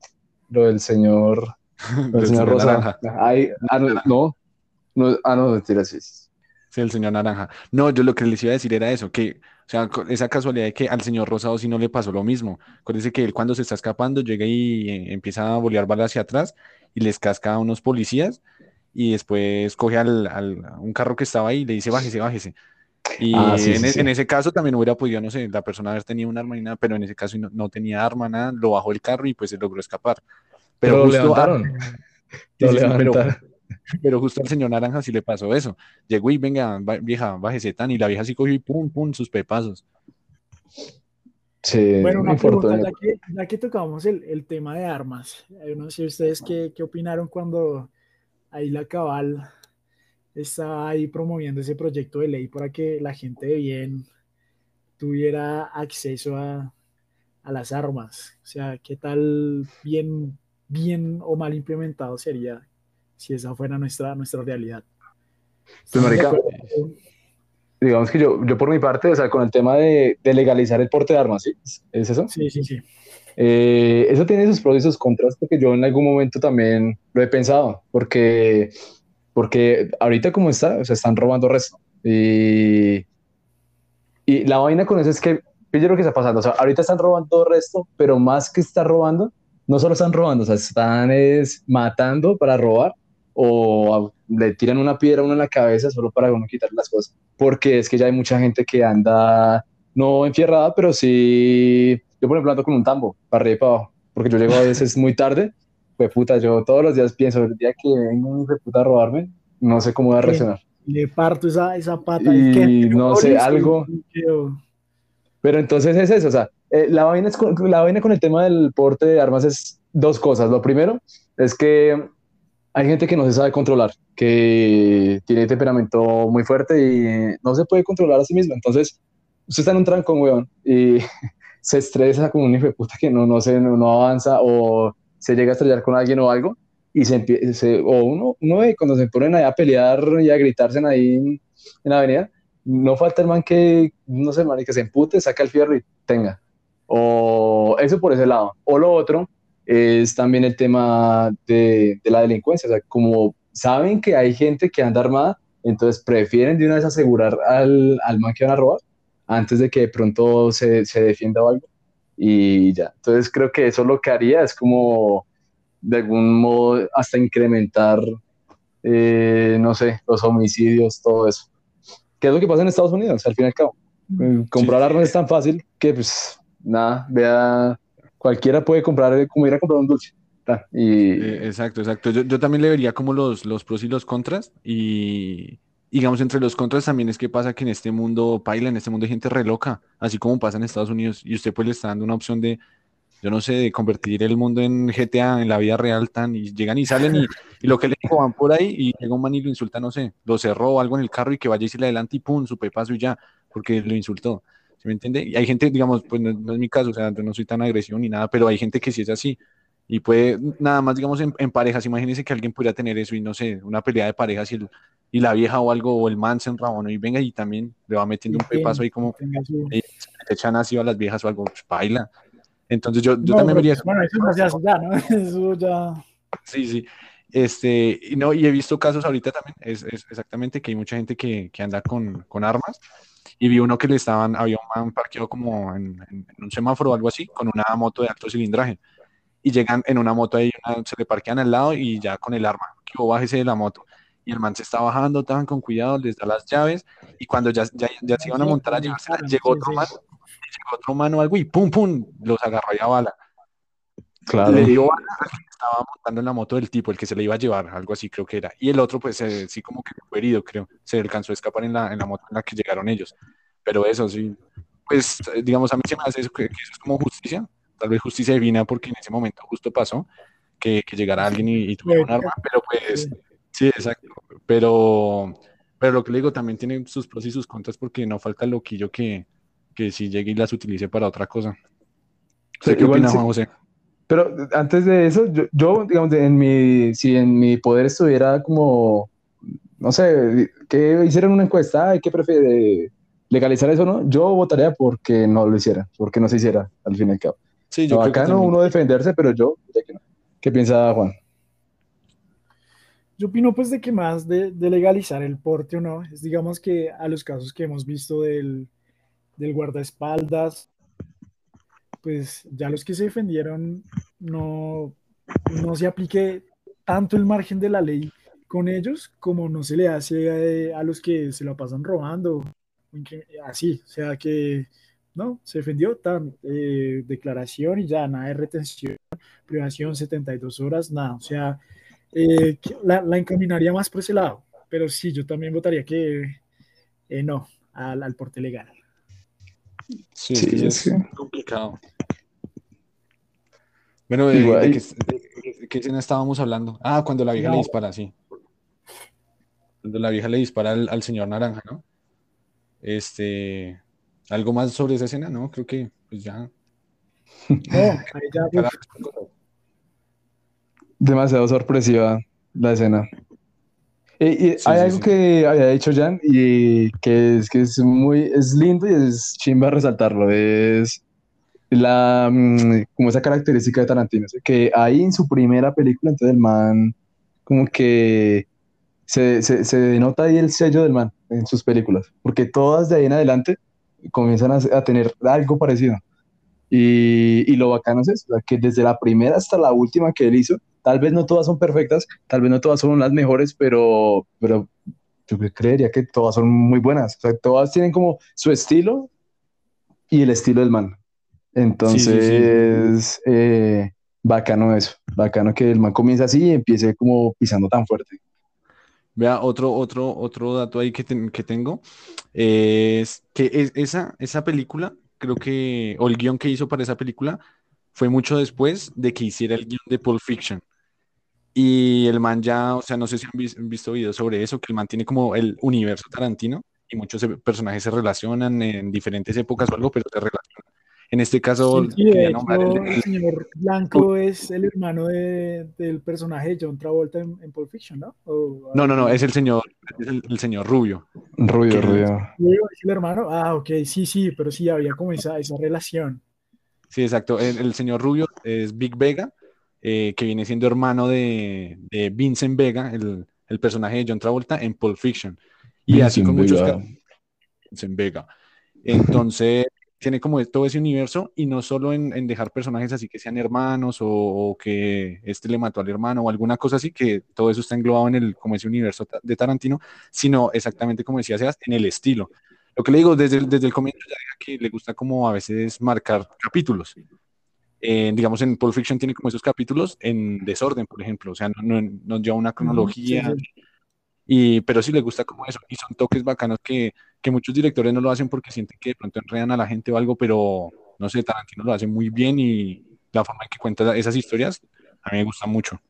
lo del señor, (laughs) el señor Rosa. Ahí, ah, no, no, ah, no, mentira, sí. Sí, el señor Naranja. No, yo lo que les iba a decir era eso, que, o sea, esa casualidad de que al señor Rosado sí no le pasó lo mismo. Acuérdense que él cuando se está escapando llega y eh, empieza a bolear balas hacia atrás y les casca a unos policías y después coge al, al, un carro que estaba ahí y le dice, bájese, bájese. Y ah, en, e, en, ese caso también hubiera podido, no sé, la persona haber tenido un arma y nada, pero en ese caso no, no tenía arma, nada, lo bajó el carro y pues se logró escapar. Pero, levantaron. (laughs) (laughs) lo levantaron. Pero justo al señor Naranja sí le pasó eso. Llegó y venga, vieja, bájese tan. Y la vieja sí cogió y pum, pum, sus pepazos. Sí, bueno, una pregunta, ya que, ya que tocamos el, el, tema de armas, no sé ustedes qué, qué opinaron cuando ahí la cabal está ahí promoviendo ese proyecto de ley para que la gente de bien tuviera acceso a, a las armas. O sea, qué tal bien, bien o mal implementado sería si esa fuera nuestra, nuestra realidad. Pues, digamos que yo, yo por mi parte, o sea, con el tema de, de legalizar el porte de armas, ¿sí? ¿Es eso? Sí, sí, sí. Eh, eso tiene sus pros y sus contras, porque yo en algún momento también lo he pensado, porque, porque ahorita como está, o sea, están robando resto. Y, y la vaina con eso es que, pille lo que está pasando, o sea, ahorita están robando resto, pero más que estar robando, no solo están robando, o sea, están es, matando para robar o le tiran una piedra a uno en la cabeza solo para uno quitar las cosas. Porque es que ya hay mucha gente que anda, no enfierrada, pero sí. Yo, por ejemplo, ando con un tambo, para arriba y para abajo, porque yo llego a veces muy tarde, pues puta, yo todos los días pienso, el día que venga un puta a robarme, no sé cómo voy a reaccionar. Le parto esa, esa pata. Y no sé, algo... Pero entonces es eso, o sea, eh, la, vaina es con, la vaina con el tema del porte de armas es dos cosas. Lo primero es que hay gente que no se sabe controlar, que tiene temperamento muy fuerte y no se puede controlar a sí mismo. Entonces, usted está en un trancón, weón, y (laughs) se estresa como un hijo de puta que no, no, se, no, avanza o se llega a estrellar con alguien o algo y se, empieza, o uno, uno ve cuando se ponen ahí a pelear y a gritarse ahí en, la avenida, no falta el man que, no sé, man, que se empute, saca el fierro y tenga. O eso por ese lado. O lo otro es también el tema de, de la delincuencia. O sea, como saben que hay gente que anda armada, entonces prefieren de una vez asegurar al, al man que van a robar antes de que de pronto se, se defienda o algo. Y ya, entonces creo que eso lo que haría es como de algún modo hasta incrementar, eh, no sé, los homicidios, todo eso. ¿Qué es lo que pasa en Estados Unidos, al fin y al cabo? Eh, comprar armas es tan fácil que pues nada, vea, cualquiera puede comprar, como ir a comprar un dulce. Y... Eh, exacto, exacto. Yo, yo, también le vería como los, los pros y los contras. Y digamos, entre los contras también es que pasa que en este mundo paila, en este mundo hay gente re loca, así como pasa en Estados Unidos. Y usted pues le está dando una opción de, yo no sé, de convertir el mundo en GTA, en la vida real, tan, y llegan y salen y, lo que le digo, van por ahí y llega un man y lo insulta, no sé, lo cerró o algo en el carro y que vaya y se le adelante y pum, su pepazo y ya, porque lo insultó me entiende? Y hay gente, digamos, pues no, es mi caso, o sea, no soy tan agresivo ni nada, pero hay gente que sí es así. Y puede, nada más, digamos, en, parejas, imagínense que alguien pudiera tener eso y no sé, una pelea de parejas y, y la vieja o algo, o el man se enrabona y venga y también le va metiendo un pepazo ahí como, se echan así a las viejas o algo, pues baila. Entonces yo, yo también vería... Bueno, eso no se hace ya, ¿no? (laughs) Eso ya... Sí, sí. Este, y no, y he visto casos ahorita también, es, es exactamente que hay mucha gente que, que anda con, con armas y vi uno que le estaban, había un man parqueado como en, un semáforo o algo así, con una moto de alto cilindraje. Y llegan en una moto ahí, se le parquean al lado y ya con el arma, que bájese de la moto. Y el man se está bajando, estaban con cuidado, les da las llaves. Y cuando ya, ya, ya se iban a montar a llevarse, llegó otro man, llegó otro man o algo y pum, pum, los agarró y a bala. Claro. Le dio bala estaba montando en la moto del tipo, el que se le iba a llevar, algo así creo que era. Y el otro, pues eh, sí como que fue herido, creo. Se alcanzó a escapar en la, en la moto en la que llegaron ellos. Pero eso sí, pues digamos, a mí se me hace eso, que, eso es como justicia, tal vez justicia divina, porque en ese momento justo pasó que, que llegara alguien y, tuviera un arma, pero pues, sí, exacto. Pero, pero lo que le digo también tiene sus pros y sus contras, porque no falta el loquillo que, que si llegue y las utilice para otra cosa. ¿Qué opina Juan José? Pero antes de eso, yo, digamos, en mi, si en mi poder estuviera como, no sé, que hicieran una encuesta, ¿qué prefiere? ¿Legalizar eso no? Yo votaría porque no lo hiciera, porque no se hiciera, al fin y al cabo. Sí, yo acá no uno defenderse, pero yo, ¿qué piensa Juan? Yo opino pues de que más de, de, legalizar el porte o no, es digamos que a los casos que hemos visto del, del guardaespaldas, pues ya los que se defendieron no, no se aplique tanto el margen de la ley con ellos como no se le hace a, los que se la pasan robando, así, o sea que no, se defendió tan eh, declaración y ya nada de retención, privación 72 horas, nada, o sea, eh, la, encaminaría más por ese lado, pero sí, yo también votaría que eh, no, al, al porte legal. Sí, es complicado. Bueno, ¿de, qué, escena estábamos hablando? Ah, cuando la vieja le dispara, sí. Cuando la vieja le dispara al, señor Naranja, ¿no? Este, ¿algo más sobre esa escena? No, creo que pues ya. (laughs) Demasiado sorpresiva la escena. Y, hay algo que había dicho Jan y que es que es muy es lindo y es chimba resaltarlo. Es la, mm, como esa característica de Tarantino, que ahí en su primera película, entonces el man, como que se, se, se, denota ahí el sello del man en sus películas, porque todas de ahí en adelante comienzan a, a tener algo parecido. Y, y, lo bacano es eso, que desde la primera hasta la última que él hizo, tal vez no todas son perfectas, tal vez no todas son las mejores, pero, pero yo creería que todas son muy buenas. O sea, todas tienen como su estilo y el estilo del man. Entonces, eh, bacano eso, bacano que el man comienza así y empiece como pisando tan fuerte. Vea, otro, otro, otro dato ahí que, que tengo es que es, esa, esa película, creo que, o el guion que hizo para esa película, fue mucho después de que hiciera el guion de Pulp Fiction. Y el man ya, o sea, no sé si han visto videos sobre eso, que el man tiene como el universo Tarantino y muchos personajes se relacionan en diferentes épocas o algo, pero se relacionan. En este caso, el, señor Blanco es el hermano del personaje de John Travolta en, Pulp Fiction, ¿no? no, no, no, es el señor, es el, señor Rubio. Rubio, Rubio. ¿Es el hermano? Ah, ok, sí, sí, pero sí, había como esa, esa relación. Sí, exacto. El, señor Rubio es Big Vega, eh, que viene siendo hermano de, Vincent Vega, el, personaje de John Travolta en Pulp Fiction. Y así con muchos... Vincent Vega. Entonces, tiene como todo ese universo y no solo en, dejar personajes así que sean hermanos o, que este le mató al hermano o alguna cosa así, que todo eso está englobado en el, como ese universo de Tarantino, sino exactamente como decía Seas, en el estilo. Lo que le digo, desde, desde el comienzo ya que le gusta como a veces marcar capítulos. Eh, digamos, en Pulp Fiction tiene como esos capítulos en desorden, por ejemplo, o sea, no, no, lleva una cronología, Y, pero sí le gusta como eso, y son toques bacanos que, que muchos directores no lo hacen porque sienten que de pronto enredan a la gente o algo, pero no sé, Tarantino lo hace muy bien y la forma en que cuenta esas historias a mí me gusta mucho.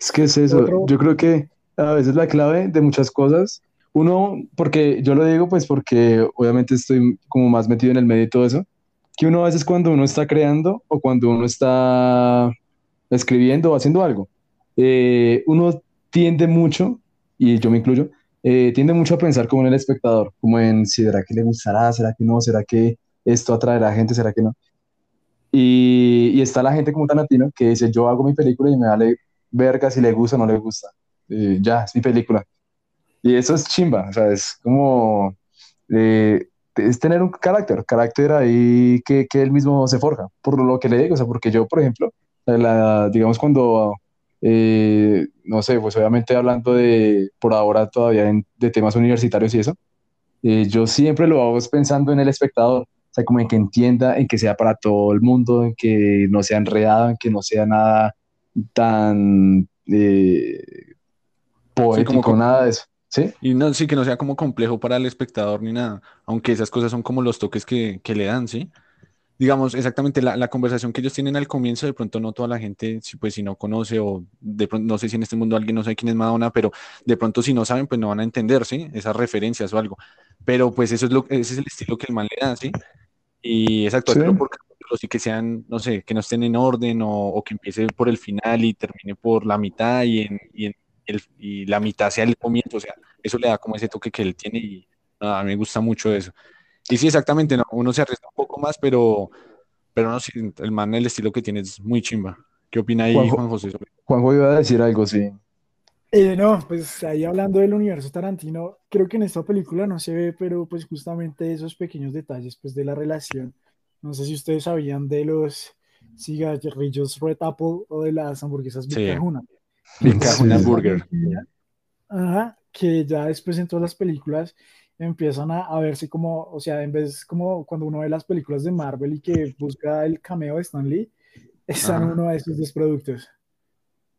Es que es eso, yo creo que a veces la clave de muchas cosas uno, porque yo lo digo pues porque obviamente estoy como más metido en el medio y todo eso, que uno a veces cuando uno está creando o cuando uno está escribiendo o haciendo algo, eh, uno tiende mucho, y yo me incluyo, eh, tiende mucho a pensar como en el espectador, como en si será que le gustará, será que no, será que esto atraerá a gente, será que no. Y, está la gente como tan latino que dice, yo hago mi película y me vale verga si le gusta o no le gusta. Ya, es mi película. Y eso es chimba, o sea, es como, eh, es tener un carácter, carácter ahí que, que, él mismo se forja, por lo que le digo, o sea, porque yo, por ejemplo, la, digamos cuando, eh, no sé, pues obviamente hablando de, por ahora todavía de temas universitarios y eso, eh, yo siempre lo hago pensando en el espectador, o sea, como en que entienda, en que sea para todo el mundo, en que no sea enredado, en que no sea nada tan poético, como, nada de eso. ¿Sí? Y no, sí, que no sea como complejo para el espectador ni nada, aunque esas cosas son como los toques que, que le dan, ¿sí? Digamos, exactamente la, la, conversación que ellos tienen al comienzo, de pronto no toda la gente, si, pues si no conoce o de pronto, no sé si en este mundo alguien no sabe quién es Madonna, pero de pronto si no saben, pues no van a entender, ¿sí? Esas referencias o algo. Pero pues eso es lo, ese es el estilo que el man le da, ¿sí? Y exacto, sí. por sí que sean, no sé, que no estén en orden o, o, que empiece por el final y termine por la mitad y en, y en y la mitad sea el comienzo, o sea, eso le da como ese toque que él tiene y a mí me gusta mucho eso. Y sí, exactamente, no, uno se arriesga un poco más, pero, pero no, el man, el estilo que tiene es muy chimba. ¿Qué opina ahí Juan José? Juanjo iba a decir algo, sí. Eh, no, pues ahí hablando del universo Tarantino, creo que en esta película no se ve, pero pues justamente esos pequeños detalles pues de la relación. No sé si ustedes sabían de los cigarrillos Red Apple o de las hamburguesas Big sí. una burger. Ajá, que ya después en todas las películas empiezan a, a, verse como, o sea, en vez como cuando uno ve las películas de Marvel y que busca el cameo de Stan Lee, (laughs) están uno de esos dos productos.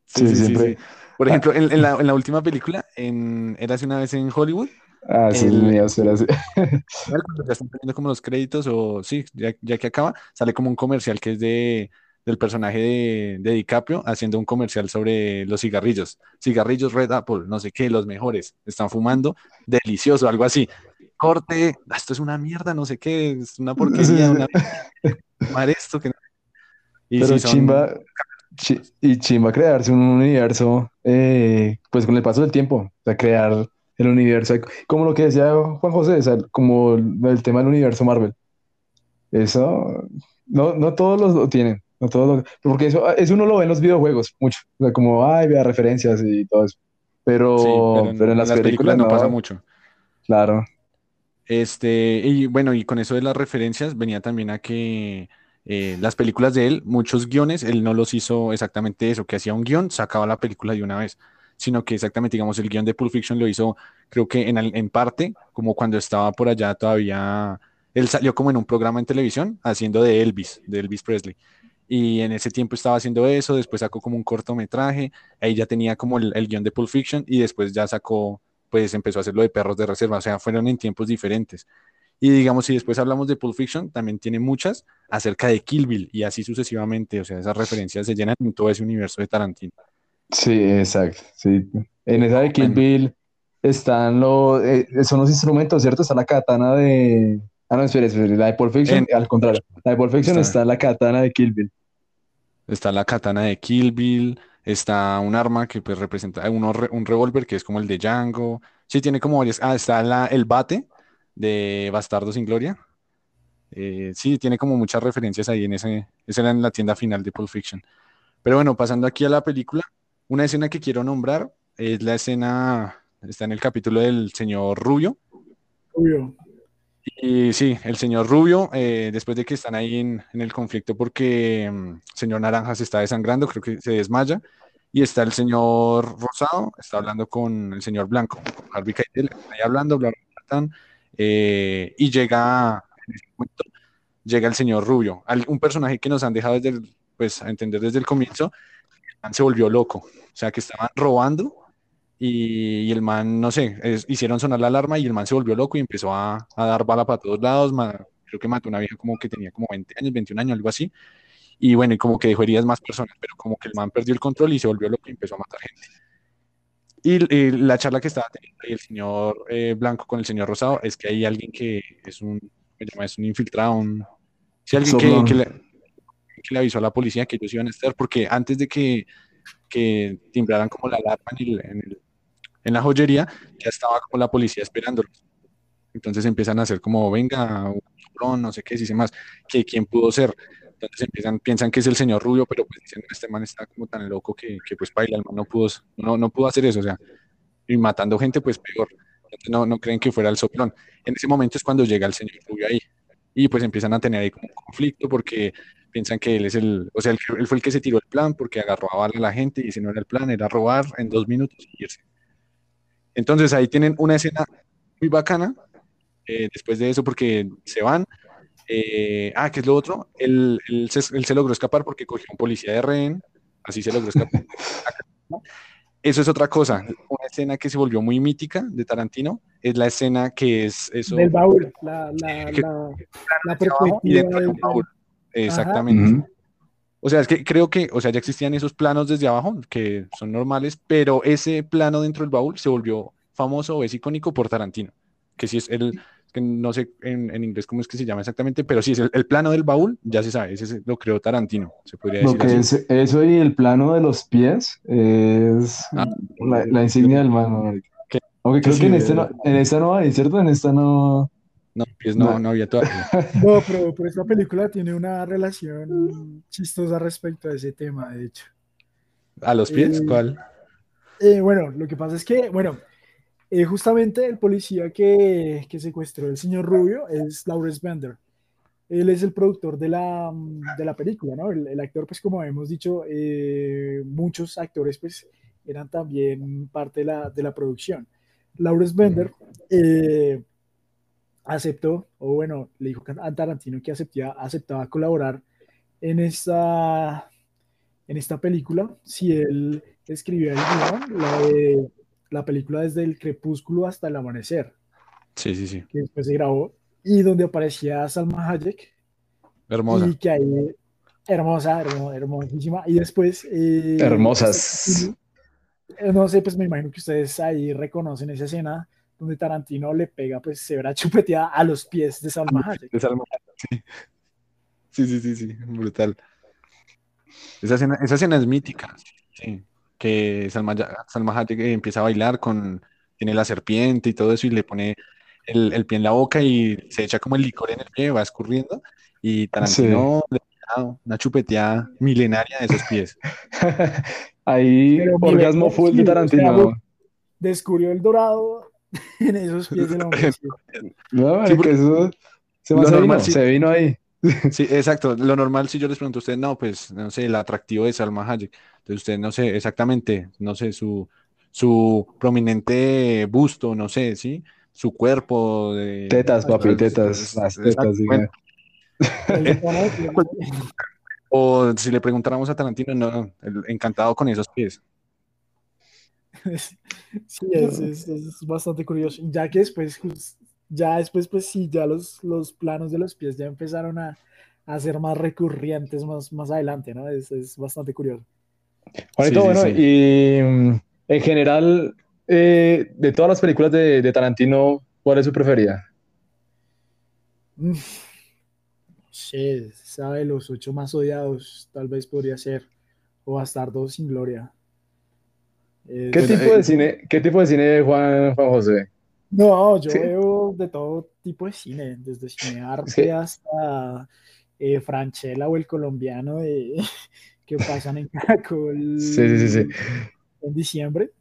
Sí, sí, siempre. Por ejemplo, en, en, la, en, la, última película, en Érase una vez en Hollywood. Ah, sí, el, mío, será así. Cuando (laughs) ya están poniendo como los créditos, o sí, ya, ya que acaba, sale como un comercial que es de del personaje de, de, DiCaprio haciendo un comercial sobre los cigarrillos. Cigarrillos Red Apple, no sé qué, los mejores. Están fumando, delicioso, algo así. Corte, ah, esto es una mierda, no sé qué, es una porquería, una esto que y Pero chimba, y chimba crearse un universo, eh, pues con el paso del tiempo, o sea, crear el universo, como lo que decía Juan José, o sea, como el tema del universo Marvel. Eso, no, no todos lo tienen. No todo porque eso, eso uno lo ve en los videojuegos mucho. O sea, como, ay, vea referencias y todo eso. Pero, pero, en, las, películas, no, pasa mucho. Claro. Este, y bueno, y con eso de las referencias venía también a que eh, las películas de él, muchos guiones, él no los hizo exactamente eso, que hacía un guion, sacaba la película de una vez, sino que exactamente, digamos, el guion de Pulp Fiction lo hizo, creo que en, en parte, como cuando estaba por allá todavía él salió como en un programa en televisión haciendo de Elvis, de Elvis Presley. Y en ese tiempo estaba haciendo eso, después sacó como un cortometraje, ahí ya tenía como el, el guion de Pulp Fiction y después ya sacó, pues empezó a hacerlo de Perros de Reserva, o sea, fueron en tiempos diferentes. Y digamos, si después hablamos de Pulp Fiction, también tiene muchas acerca de Kill Bill y así sucesivamente. O sea, esas referencias se llenan en todo ese universo de Tarantino. Sí, exacto. Sí. En esa de Kill Bill están los, eh, son los instrumentos, ¿cierto? Está la katana de... Ah, no, espera, espera, la de Pulp Fiction, al contrario. La de Pulp Fiction está... la katana de Kill Bill. Está la katana de Kill Bill, está un arma que pues representa un revólver que es como el de Django. Sí, tiene como varias... Ah, está el bate de Bastardo sin Gloria. Eh, sí, tiene como muchas referencias ahí en ese, esa era en la tienda final de Pulp Fiction. Pero bueno, pasando aquí a la película, una escena que quiero nombrar es la escena, está en el capítulo del señor Rubio. Rubio. Y sí, el señor Rubio, eh, después de que están ahí en, el conflicto porque mm, señor Naranja se está desangrando, creo que se desmaya, y está el señor Rosado, está hablando con el señor Blanco, ahí hablando, bla, bla, bla, eh, y llega, momento, llega el señor Rubio, un personaje que nos han dejado desde pues, a entender desde el comienzo, se volvió loco, o sea, que estaban robando y, el man, no sé, hicieron sonar la alarma y el man se volvió loco y empezó a, a dar bala para todos lados, creo que mató a una vieja como que tenía como 20 años, 21 años, algo así, y bueno, y como que dejó heridas más personas, pero como que el man perdió el control y se volvió loco y empezó a matar gente. Y, la charla que estaba teniendo el señor eh, Blanco con el señor Rosado es que hay alguien que es un, es un infiltrado, un, alguien que, le, que, le, avisó a la policía que ellos iban a estar, porque antes de que, que timbraran como la alarma en, el, en, la joyería, ya estaba como la policía esperándolos. Entonces empiezan a hacer como, venga, un no sé qué, si más, que quién pudo ser. Entonces empiezan, piensan que es el señor Rubio, pero pues dicen, este man está como tan loco que, pues baila, el man no pudo, no, no pudo hacer eso, o sea, y matando gente, pues peor. no, no creen que fuera el soplón. En ese momento es cuando llega el señor Rubio ahí. Y pues empiezan a tener ahí como un conflicto porque piensan que él es el, o sea, él, fue el que se tiró el plan porque agarró a la gente y si no era el plan, era robar en dos minutos y irse. Entonces ahí tienen una escena muy bacana eh, después de eso porque se van, eh, ah, ¿qué es lo otro? Él, se, logró escapar porque cogió un policía de rehén, así se logró escapar. (laughs) Eso es otra cosa. Una escena que se volvió muy mítica de Tarantino es la escena que es eso. Del baúl, la, la, (laughs) la, del baúl. Exactamente. O sea, es que creo que, o sea, ya existían esos planos desde abajo que son normales, pero ese plano dentro del baúl se volvió famoso o es icónico por Tarantino, que sí es el, que no sé en, inglés cómo es que se llama exactamente, pero sí es el, plano del baúl, ya se sabe, ese lo creó Tarantino, se podría decir. eso y el plano de los pies es ah, la, insignia del mano. Aunque creo que en, este no, en esta no hay, ¿cierto? En esta no. No, pies no, no, había todavía. (laughs) No, pero, pero esta película tiene una relación chistosa respecto a ese tema, de hecho. ¿A los pies? Eh, ¿Cuál? Eh, bueno, lo que pasa es que, bueno, eh, justamente el policía que, que, secuestró el señor Rubio es Lawrence Bender. Él es el productor de la, de la película, ¿no? El, actor, pues como hemos dicho, eh, muchos actores pues eran también parte de la, de la producción. Lawrence Bender eh, aceptó, o bueno, le dijo a Tarantino que aceptaba, aceptaba colaborar en esta, en esta película si él escribía el guion, la de la película desde el crepúsculo hasta el amanecer. Sí, sí, sí. Que después se grabó y donde aparecía Salma Hayek. Hermosa. Y que ahí, hermosa, hermosísima. Y después... Eh, Hermosas. Eh, no sé, pues me imagino que ustedes ahí reconocen esa escena donde Tarantino le pega, pues se verá chupeteada a los pies de Salma Hayek. De Salma sí. Sí, sí, sí, sí, brutal. Esa escena, esa escena es mítica. Sí que Salma, Salma Hayek empieza a bailar con, tiene la serpiente y todo eso y le pone el, pie en la boca y se echa como el licor en el pie, va escurriendo y Tarantino le da una chupeteada milenaria de esos pies. (laughs) Ahí, orgasmo full de Tarantino. Descubrió el dorado (laughs) en esos pies de la (laughs) No, eso se, normal, se vino ahí. (laughs) Sí, exacto. Lo normal, si yo les pregunto a ustedes, no, pues, no sé, el atractivo de Salma Hayek. Entonces, usted no sé exactamente, no sé, su, su prominente busto, no sé, ¿sí? su cuerpo. De, tetas, papi, tetas. Las tetas, o si le preguntáramos a Tarantino, no, encantado con esos pies. Sí, es, bastante curioso. Ya que después, ya después, pues sí, ya los, los planos de los pies ya empezaron a, a ser más recurrentes más, más adelante, ¿no? Es, es bastante curioso. Juanito, bueno, y mm, en general, eh, de todas las películas de, de, Tarantino, ¿cuál es su preferida? Mm, no sé, sabe, los ocho más odiados, tal vez podría ser, o Bastardo sin Gloria. ¿Qué, tipo de cine, ¿Qué tipo de cine Juan, Juan José? No, yo veo de todo tipo de cine, desde cine arte hasta eh, Franchella o el colombiano de, (laughs) que pasan en Caracol sí, sí, sí. en diciembre.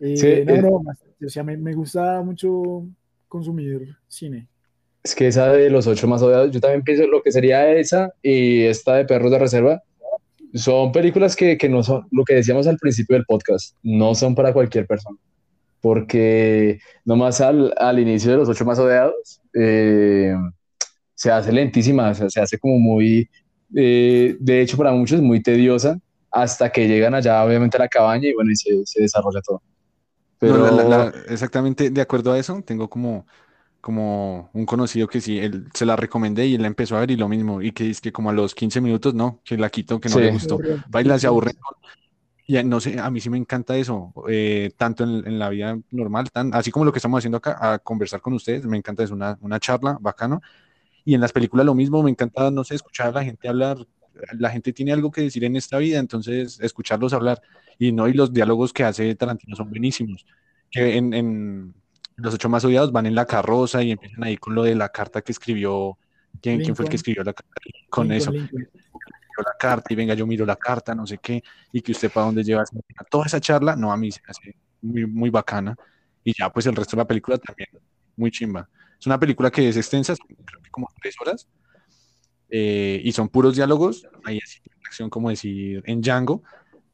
Eh, no, no, o sea, me, me, gusta mucho consumir cine. Es que esa de los ocho más odiados, yo también pienso lo que sería esa y esta de Perros de Reserva, son películas que, que no son, lo que decíamos al principio del podcast, no son para cualquier persona. Porque nomás al, al inicio de los ocho más odiados, eh, se hace lentísima, se hace como muy, eh, de hecho para muchos muy tediosa, hasta que llegan allá obviamente a la cabaña y bueno, y se, se desarrolla todo. Pero... exactamente de acuerdo a eso, tengo como, como un conocido que sí, él se la recomendé y él la empezó a ver y lo mismo, y que dice que como a los 15 minutos, no, que la quitó, que no le gustó. Baila, se aburre. Y no sé, a mí sí me encanta eso, eh, tanto en, en, la vida normal, tan, así como lo que estamos haciendo acá, a conversar con ustedes, me encanta, es una, una charla bacano, y en las películas lo mismo, me encanta, no sé, escuchar a la gente hablar. La gente tiene algo que decir en esta vida, entonces escucharlos hablar. Y no, y los diálogos que hace Tarantino son buenísimos. Que en, en Los ocho más odiados van en la carroza y empiezan ahí con lo de la carta que escribió. ¿Quién, ¿quién fue el que escribió la carta? Con eso. La carta y venga, yo miro la carta, no sé qué, y que usted para dónde lleva toda esa charla, no, a mí se hace muy, muy bacana. Y ya, pues el resto de la película también, muy chimba. Es una película que es extensa, creo que como tres horas, eh, y son puros diálogos, hay así acción como decir en Django,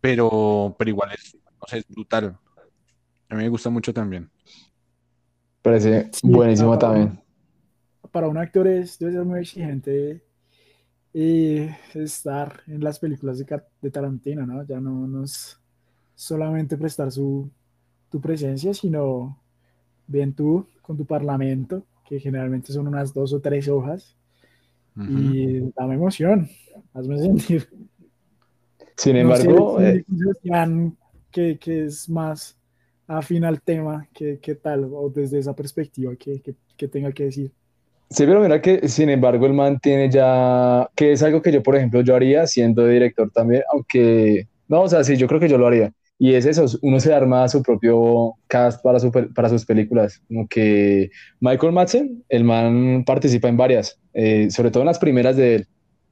pero, pero igual es, no sé, es brutal. A mí me gusta mucho también. Parece buenísimo también. Para un actor es, debe ser muy exigente eh, estar en las películas de, de, Tarantino, ¿no? Ya no, no es solamente prestar su, tu presencia, sino bien tú con tu parlamento, que generalmente son unas dos o tres hojas, y dame emoción, hazme sentir. Sin embargo, eh, que, que, es más afín al tema, que, tal, o desde esa perspectiva, que, que, tenga que decir. Sí, pero mira que sin embargo el man tiene ya, que es algo que yo, por ejemplo, yo haría siendo director también, aunque, no, o sea, sí, yo creo que yo lo haría. Y es eso, uno se arma su propio cast para, su, para sus películas. Como que Michael Madsen, el man participa en varias, eh, sobre todo en las primeras de él.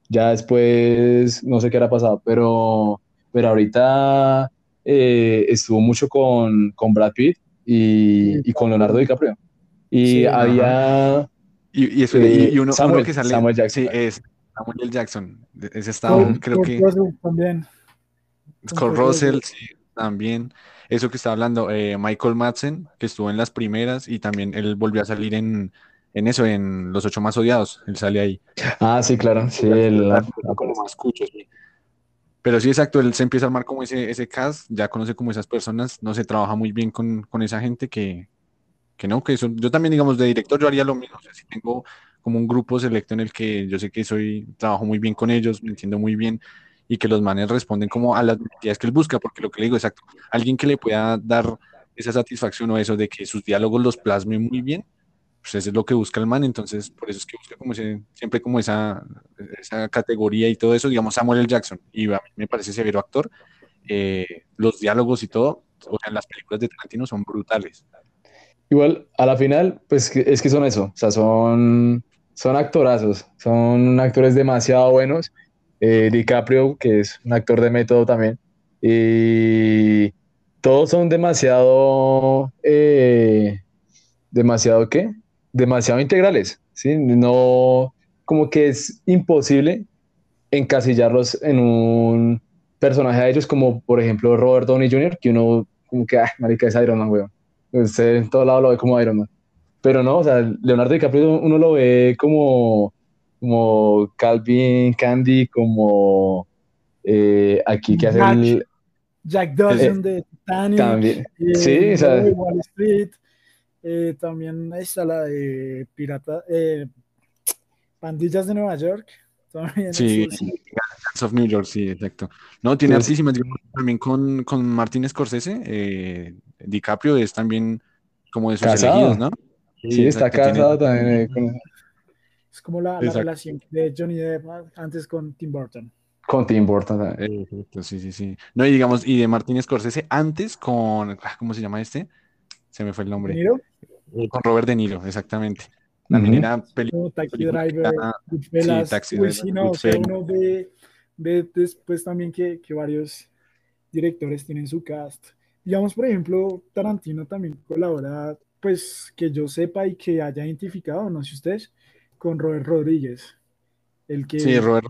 Ya después no sé qué era pasado, pero, pero ahorita eh, estuvo mucho con, con Brad Pitt y, y, con Leonardo DiCaprio. Y había... Y, y, eso, y, uno, Samuel, que sale, Samuel Jackson. Sí, es Samuel Jackson. Ese estaba, creo que... También. Scott Russell, sí también. Eso que está hablando, eh, Michael Madsen, que estuvo en las primeras y también él volvió a salir en, en eso, en Los Ocho Más Odiados. Él sale ahí. Ah, sí, claro. Sí, el, como más escucho, sí. Pero sí, exacto, él se empieza a armar como ese, ese cast, ya conoce como esas personas, no se trabaja muy bien con, con esa gente que, que no, que eso, yo también, digamos, de director yo haría lo mismo, si tengo como un grupo selecto en el que yo sé que soy, trabajo muy bien con ellos, me entiendo muy bien, y que los manes responden como a las necesidades que él busca, porque lo que le digo, exacto, alguien que le pueda dar esa satisfacción o eso de que sus diálogos los plasme muy bien, pues eso es lo que busca el man, entonces por eso es que busca como siempre como esa, esa categoría y todo eso, digamos Samuel L. Jackson, y a mí me parece severo actor, eh, los diálogos y todo, o sea, las películas de Tarantino son brutales. Igual, a la final, pues es que son eso, o sea, son, son actorazos, son actores demasiado buenos eh, DiCaprio, que es un actor de método también. Y todos son demasiado, eh, demasiado qué? Demasiado integrales, ¿sí? No, como que es imposible encasillarlos en un personaje de ellos, como por ejemplo Robert Downey Jr., que uno, como que, ah, marica, es Iron Man, weón. Usted en todo lado lo ve como Iron Man. Pero no, o sea, Leonardo DiCaprio uno lo ve como, como Calvin Candy, como eh, aquí que hace el... Jack Dawson de Titanic. También. eh, Sí, o sea- de Wall Street. Eh, también está la de Pirata, eh, Pandillas de Nueva York. (laughs) También Sí, sí. Gangs of New York, sí, exacto. No, tiene Sí. también con, con Martin Scorsese, eh, DiCaprio es también como de sus Casado. elegidos, ¿no? Sí, está exacto, tiene- casado también. eh, con, Es como la, la relación de Johnny Depp antes con Tim Burton. con Tim Burton Exacto, sí, sí, sí. No, y digamos, y de Martin Scorsese antes con, ah, ¿cómo se llama este? Se me fue el ¿De nombre. Niro? Eh, Con Robert De Niro, exactamente. También era peli- Como Taxi película que Driver, era- Goodfellas. sí, Taxi Driver, sí, no, o sea, uno ve, ve después también que, que varios directores tienen su cast. Digamos, por ejemplo, Tarantino también colabora, pues que yo sepa y que haya identificado, no sé ustedes, con Robert Rodríguez. El que Sí, Robert.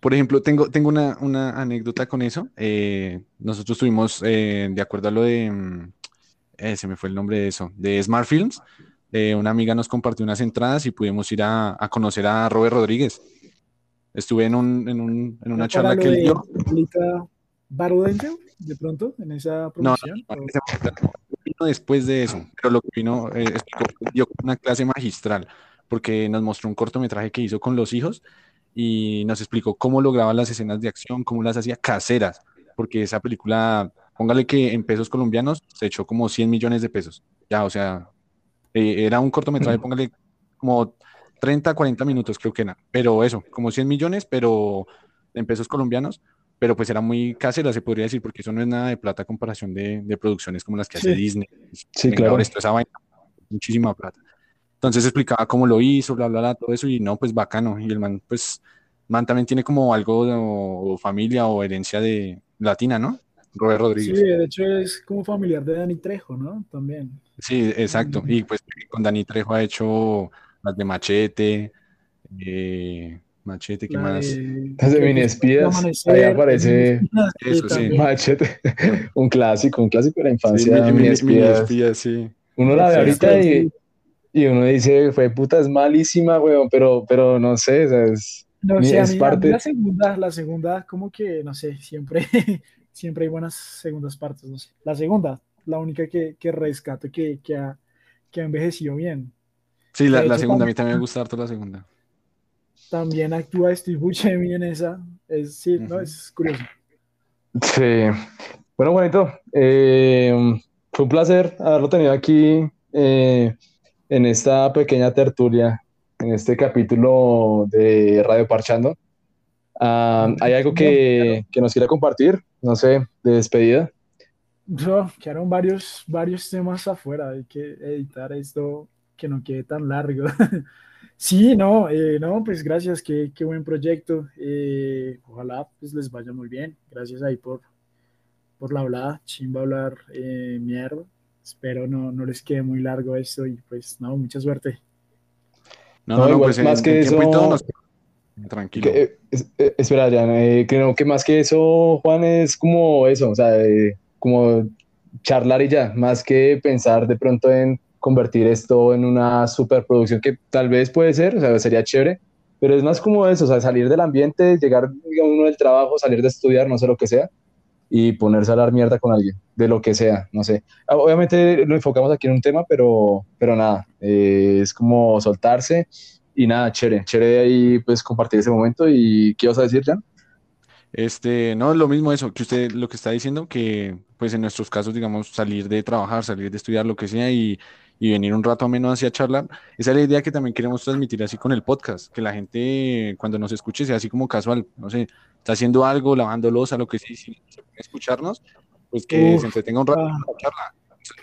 Por ejemplo, tengo, tengo una, una anécdota con eso. Eh, nosotros tuvimos, eh, de acuerdo a lo de, mm, eh, se me fue el nombre de eso, de Smart Films, eh, una amiga nos compartió unas entradas y pudimos ir a, a conocer a Robert Rodríguez. Estuve en, un, en, un- en una charla que él dio. Angel, de pronto, en esa promoción. no, vino después de eso, pero lo que vino, eh, explicó, dio una clase magistral, porque nos mostró un cortometraje que hizo con los hijos y nos explicó cómo lograba las escenas de acción, cómo las hacía caseras, porque esa película, póngale que en pesos colombianos se echó como 100 millones de pesos, ya, o sea, eh, era un cortometraje, póngale como 30, 40 minutos creo que era, pero eso, como 100 millones, pero en pesos colombianos, pero pues era muy casera, se podría decir, porque eso no es nada de plata a comparación de, de producciones como las que hace Sí. Disney, Sí, Vengadores, claro. toda esa vaina, muchísima plata. Entonces explicaba cómo lo hizo, bla, bla, bla, todo eso, y no, pues bacano. Y el man, pues, man también tiene como algo de- o, familia o herencia de latina, ¿no? Robert Sí, Rodríguez. de hecho es como familiar de Dani Trejo, ¿no? También. Sí, exacto. Y pues con Dani Trejo ha hecho las de Machete, eh, Machete, ¿qué La más? de- Las de creo que Mini es Espías, Amanecer, ahí aparece- Eso sí. Machete, (laughs) un clásico, un clásico de la Sí, infancia. Mini- Mini Mini Espías. Espías, sí. Uno la ve Sí, ahorita sí, y, sí. y uno dice, fue puta, es malísima, weón, pero, pero no sé, o sea, es, No a mí, a mí parte- la segunda, la segunda, como que, no sé, siempre, (laughs) siempre hay buenas segundas partes, no sé. La segunda, la única que, que rescato que, que, ha, que ha envejecido bien. Sí, la, segunda, a mí también- me gusta harto la segunda. También actúa Steve Buscemi en esa. Es, sí, no, Ujú. es curioso. Sí. Bueno, Juanito, eh, fue un placer haberlo tenido aquí eh, en esta pequeña tertulia, en este capítulo de Radio Parchando. Ah, ¿hay algo que, que nos quiera compartir? No sé, de despedida. No, quedaron varios, varios temas afuera, hay que editar esto que no quede tan largo. (laughs) Sí, no, eh, no, pues gracias, qué, qué buen proyecto. eh, ojalá pues les vaya muy bien. Gracias ahí por, por la hablada, chimba hablar eh, mierda. Espero no, no les quede muy largo esto y pues no, mucha suerte. No, No, no, pues en, más que en tiempo y eso- todo nos... Tranquilo. Eh, eh, espera, Jan, eh, creo que más que eso, Juan, es como eso, o sea, como charlar y ya, más que pensar de pronto en convertir esto en una superproducción que tal vez puede ser, o sea, sería chévere, pero es más como eso, o sea, salir del ambiente, llegar digamos, uno del trabajo, salir de estudiar, no sé lo que sea, y ponerse a hablar mierda con alguien, de lo que sea, no sé. Ah, Obviamente lo enfocamos aquí en un tema, pero, pero nada, es como soltarse y nada, chévere, chévere ahí pues compartir ese momento y ¿qué vas a decir, Jan? Este, no, lo mismo eso, que usted lo que está diciendo, que pues en nuestros casos, digamos, salir de trabajar, salir de estudiar, lo que sea, y, y venir un rato menos hacia charlar, esa es la idea que también queremos transmitir así con el podcast, que la gente cuando nos escuche sea así como casual, no sé, está haciendo algo, lavando losa, lo que sea, y si se puede escucharnos, pues que Uf, se entretenga un rato ah. la charla.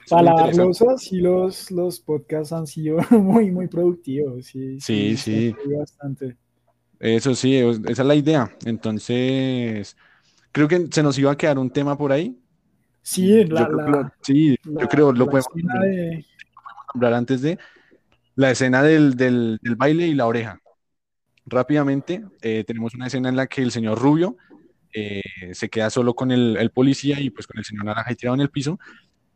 Para lavar losas, sí, los, los podcasts han sido (laughs) muy, muy productivos. Sí, Sí, Bastante. Eso sí, es- esa es la idea. Entonces, creo que se nos iba a quedar un tema por ahí. Sí, Yo la, creo que la- lo- sí, yo creo lo podemos de- nombrar antes de la escena del, del- del baile y la oreja. Rápidamente, eh, tenemos una escena en la que el señor Rubio eh, se queda solo con el, el policía y pues con el señor Naranja ahí tirado en el piso,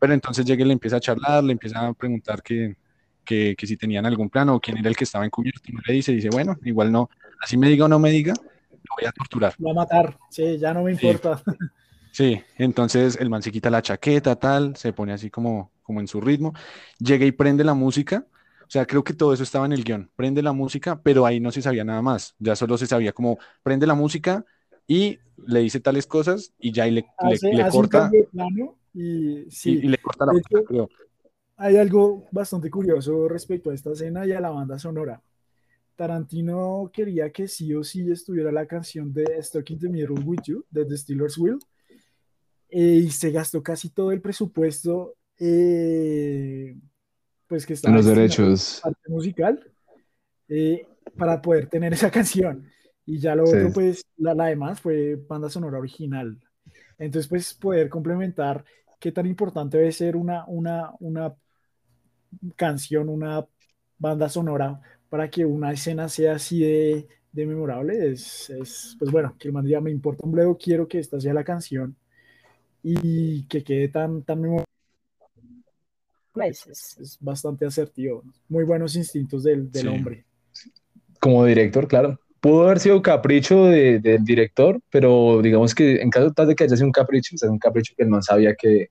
Pero entonces llega y le empieza a charlar, le empieza a preguntar que, que, que si tenían algún plan o quién era el que estaba encubierto. Y no le dice, dice, bueno, igual no, así me diga o no me diga, lo voy a torturar. Lo va a matar, sí, ya no me importa. (laughs) Sí, entonces el man se quita la chaqueta, tal, se pone así como, como en su ritmo, llega y prende la música. O sea, creo que todo eso estaba en el guion. Prende la música, pero ahí no se sabía nada más. Ya solo se sabía como prende la música y le dice tales cosas y ya y le, le, corta. Y, sí, y, le corta la creo. Hay algo bastante curioso respecto a esta escena y a la banda sonora. Tarantino quería que sí o sí estuviera la canción de Stuck in the Middle with You de The Steelers Will eh, y se gastó casi todo el presupuesto eh, pues que está en los derechos parte musical eh, para poder tener esa canción y ya lo otro pues la, la, demás fue banda sonora original entonces pues poder complementar qué tan importante debe ser una, una, una canción una banda sonora para que una escena sea así de, de memorable es, es, pues bueno que el man me importa un bledo quiero que esta sea la canción y que quede tan, tan memorable. Es, bastante asertivo. Muy buenos instintos del, del hombre. Como director, claro. Pudo haber sido capricho de, del director, pero digamos que en caso tal de que haya sido un capricho, o un capricho que el man sabía que,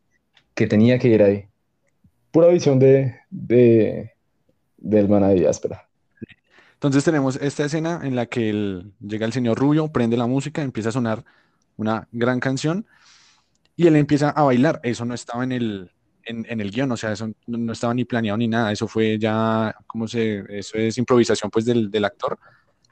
tenía que ir ahí. Pura visión de, de del man ahí áspera. Entonces tenemos esta escena en la que llega el señor Rubio, prende la música, empieza a sonar una gran canción y él empieza a bailar. Eso no estaba en el, en, el guion, o sea, eso no, estaba ni planeado ni nada, eso fue ya, ¿cómo se? Eso es improvisación pues del actor,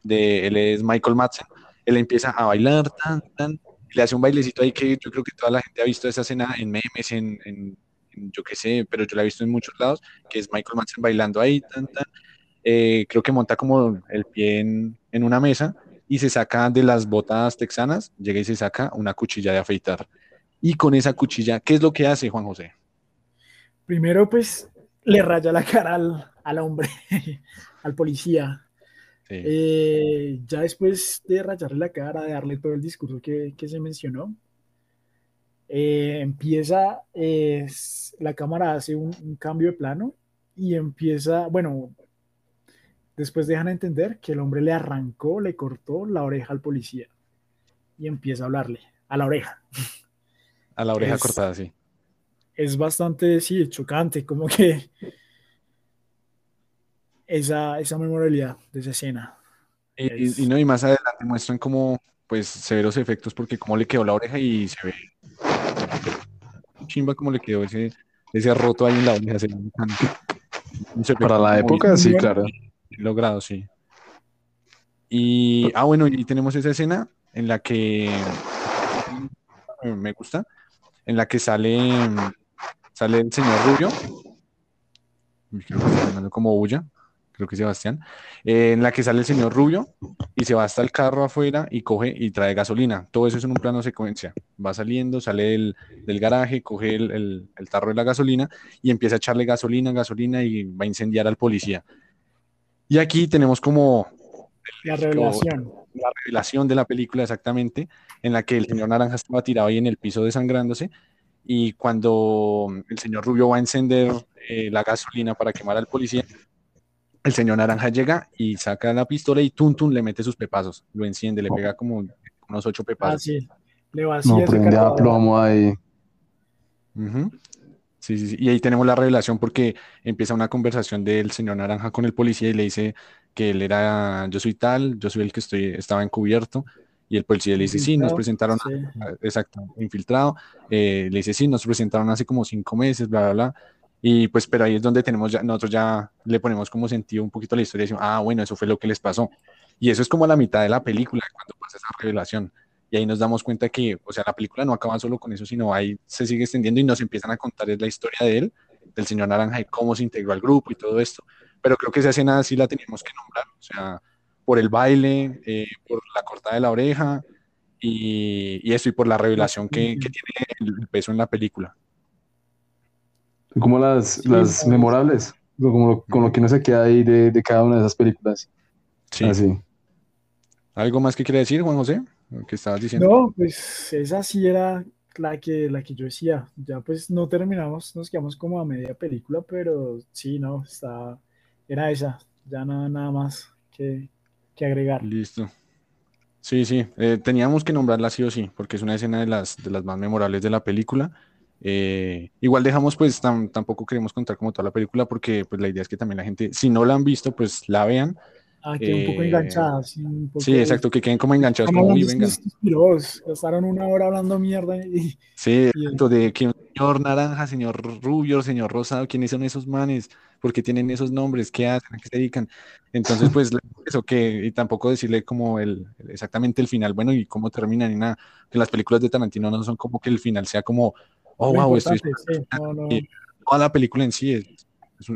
de, él es Michael Madsen, él empieza a bailar, tan, tan, le hace un bailecito ahí que yo creo que toda la gente ha visto esa escena en memes, en, yo qué sé, pero yo la he visto en muchos lados, que es Michael Madsen bailando ahí, tan, eh, creo que monta como el pie en, una mesa y se saca de las botas texanas, llega y se saca una cuchilla de afeitar y con esa cuchilla, ¿qué es lo que hace Juan José? Primero, pues le raya la cara al, hombre, (laughs) al policía. Eh, ya después de rayarle la cara, de darle todo el discurso que, se mencionó, eh, empieza, la cámara hace un, cambio de plano y empieza, bueno, después dejan entender que el hombre le arrancó, le cortó la oreja al policía y empieza a hablarle a la oreja. A la oreja cortada, sí. Es bastante, sí, chocante, como que esa, esa memorabilidad de esa escena. Y, no, y más adelante muestran como, pues, severos efectos, porque como le quedó la oreja y se ve chimba como le quedó ese, ese roto ahí en la oreja. Para la época, sí, claro. Logrado, sí. Y, ah, bueno, y tenemos esa escena en la que me gusta, en la que sale, sale el señor Rubio, creo que está como bulla, creo que Sebastián, eh, en la que sale el señor Rubio y se va hasta el carro afuera y coge y trae gasolina. Todo eso es en un plano secuencia. Va saliendo, sale del, del garaje, coge el, el, tarro de la gasolina y empieza a echarle gasolina, gasolina y va a incendiar al policía. Y aquí tenemos como... La revelación. La revelación de la película exactamente en la que el señor Naranja estaba tirado ahí en el piso desangrándose y cuando el señor Rubio va a encender eh, la gasolina para quemar al policía, el señor Naranja llega y saca la pistola y Tuntun le mete sus pepazos, lo enciende, le pega como unos ocho pepazos. Ah, sí. Le no, prende a plomo ahí. Sí, sí, sí. Y ahí tenemos la revelación porque empieza una conversación del señor Naranja con el policía y le dice que él era, yo soy tal, yo soy el que estoy, estaba encubierto y el policía le dice, sí, nos presentaron, exacto, infiltrado, eh, le dice, sí, nos presentaron hace como cinco meses, bla, bla, bla. Y pues, pero ahí es donde tenemos ya, nosotros ya le ponemos como sentido un poquito la historia y decimos, ah, bueno, eso fue lo que les pasó. Y eso es como la mitad de la película cuando pasa esa revelación. Y ahí nos damos cuenta que, o sea, la película no acaba solo con eso, sino ahí se sigue extendiendo y nos empiezan a contar la historia de él, del señor Naranja y cómo se integró al grupo y todo esto. Pero creo que esa escena sí la teníamos que nombrar. O sea, por el baile, eh, por la cortada de la oreja y, y, eso, y por la revelación que, que, tiene el peso en la película. Como las, las memorables, como con lo que no se queda ahí de, de, cada una de esas películas. Sí. Así. ¿Algo más que quiere decir, Juan José? ¿Qué estabas diciendo? No, pues esa sí era la que, la que yo decía, ya pues no terminamos, nos quedamos como a media película, pero sí, no, está, era esa, ya nada, nada más que, que agregar. Listo. Sí, sí, eh, teníamos que nombrarla sí o sí, porque es una escena de las, de las más memorables de la película. Eh, igual dejamos, pues tampoco queremos contar como toda la película, porque pues la idea es que también la gente, si no la han visto, pues la vean Ah, que un poco eh, enganchadas. sí, exacto, que queden como enganchados, como, uy, venga. Pasaron una hora hablando mierda. Y, sí, de que señor naranja, señor rubio, señor rosado, ¿quiénes son esos manes? ¿Por qué tienen esos nombres? ¿Qué hacen? ¿A qué se dedican? Entonces, pues, (laughs) eso que, y tampoco decirle como el, exactamente el final, bueno, y cómo termina, ni nada. Que las películas de Tarantino no son como que el final sea como, oh, wow, esto es... Toda la película en sí es,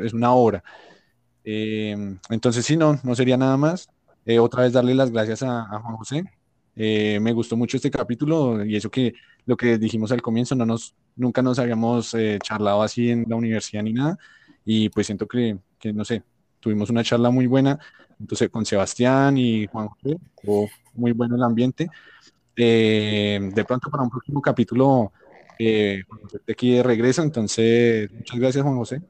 es una obra. Eh, entonces, sí, no, no sería nada más. Eh, otra vez darle las gracias a, Juan José. Eh, me gustó mucho este capítulo y eso que lo que dijimos al comienzo, no nos, nunca nos habíamos charlado así en la universidad ni nada. Y pues siento que, que, no sé, tuvimos una charla muy buena. Entonces, con Sebastián y Juan José, muy bueno el ambiente. de pronto, para un próximo capítulo, de aquí de regreso. Entonces, muchas gracias, Juan José.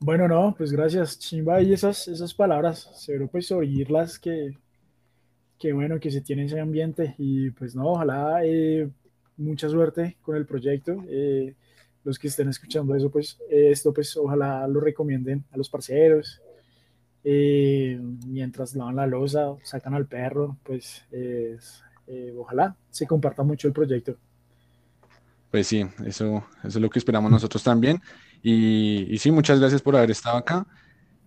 Bueno, no, pues gracias, Chimba, y esas, esas palabras, seguro pues oírlas que, que bueno, que se tiene ese ambiente y pues no, ojalá eh, mucha suerte con el proyecto. Eh, los que estén escuchando eso, pues esto pues ojalá lo recomienden a los parceros. Eh, mientras lavan la losa, sacan al perro, pues ojalá se comparta mucho el proyecto. Pues sí, eso, eso es lo que esperamos nosotros también. Y, sí, muchas gracias por haber estado acá.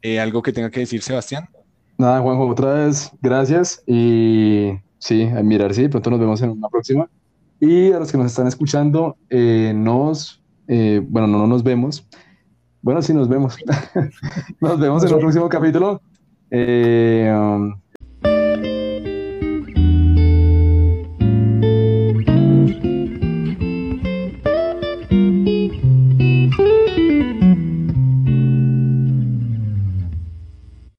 Eh, ¿Algo que tenga que decir, Sebastián? Nada, Juanjo, otra vez, gracias. Y sí, a mirar, sí, pronto nos vemos en una próxima. Y a los que nos están escuchando, eh, nos, eh, bueno, no, no nos vemos. Bueno, sí, nos vemos. (laughs) nos vemos en un próximo capítulo. Um,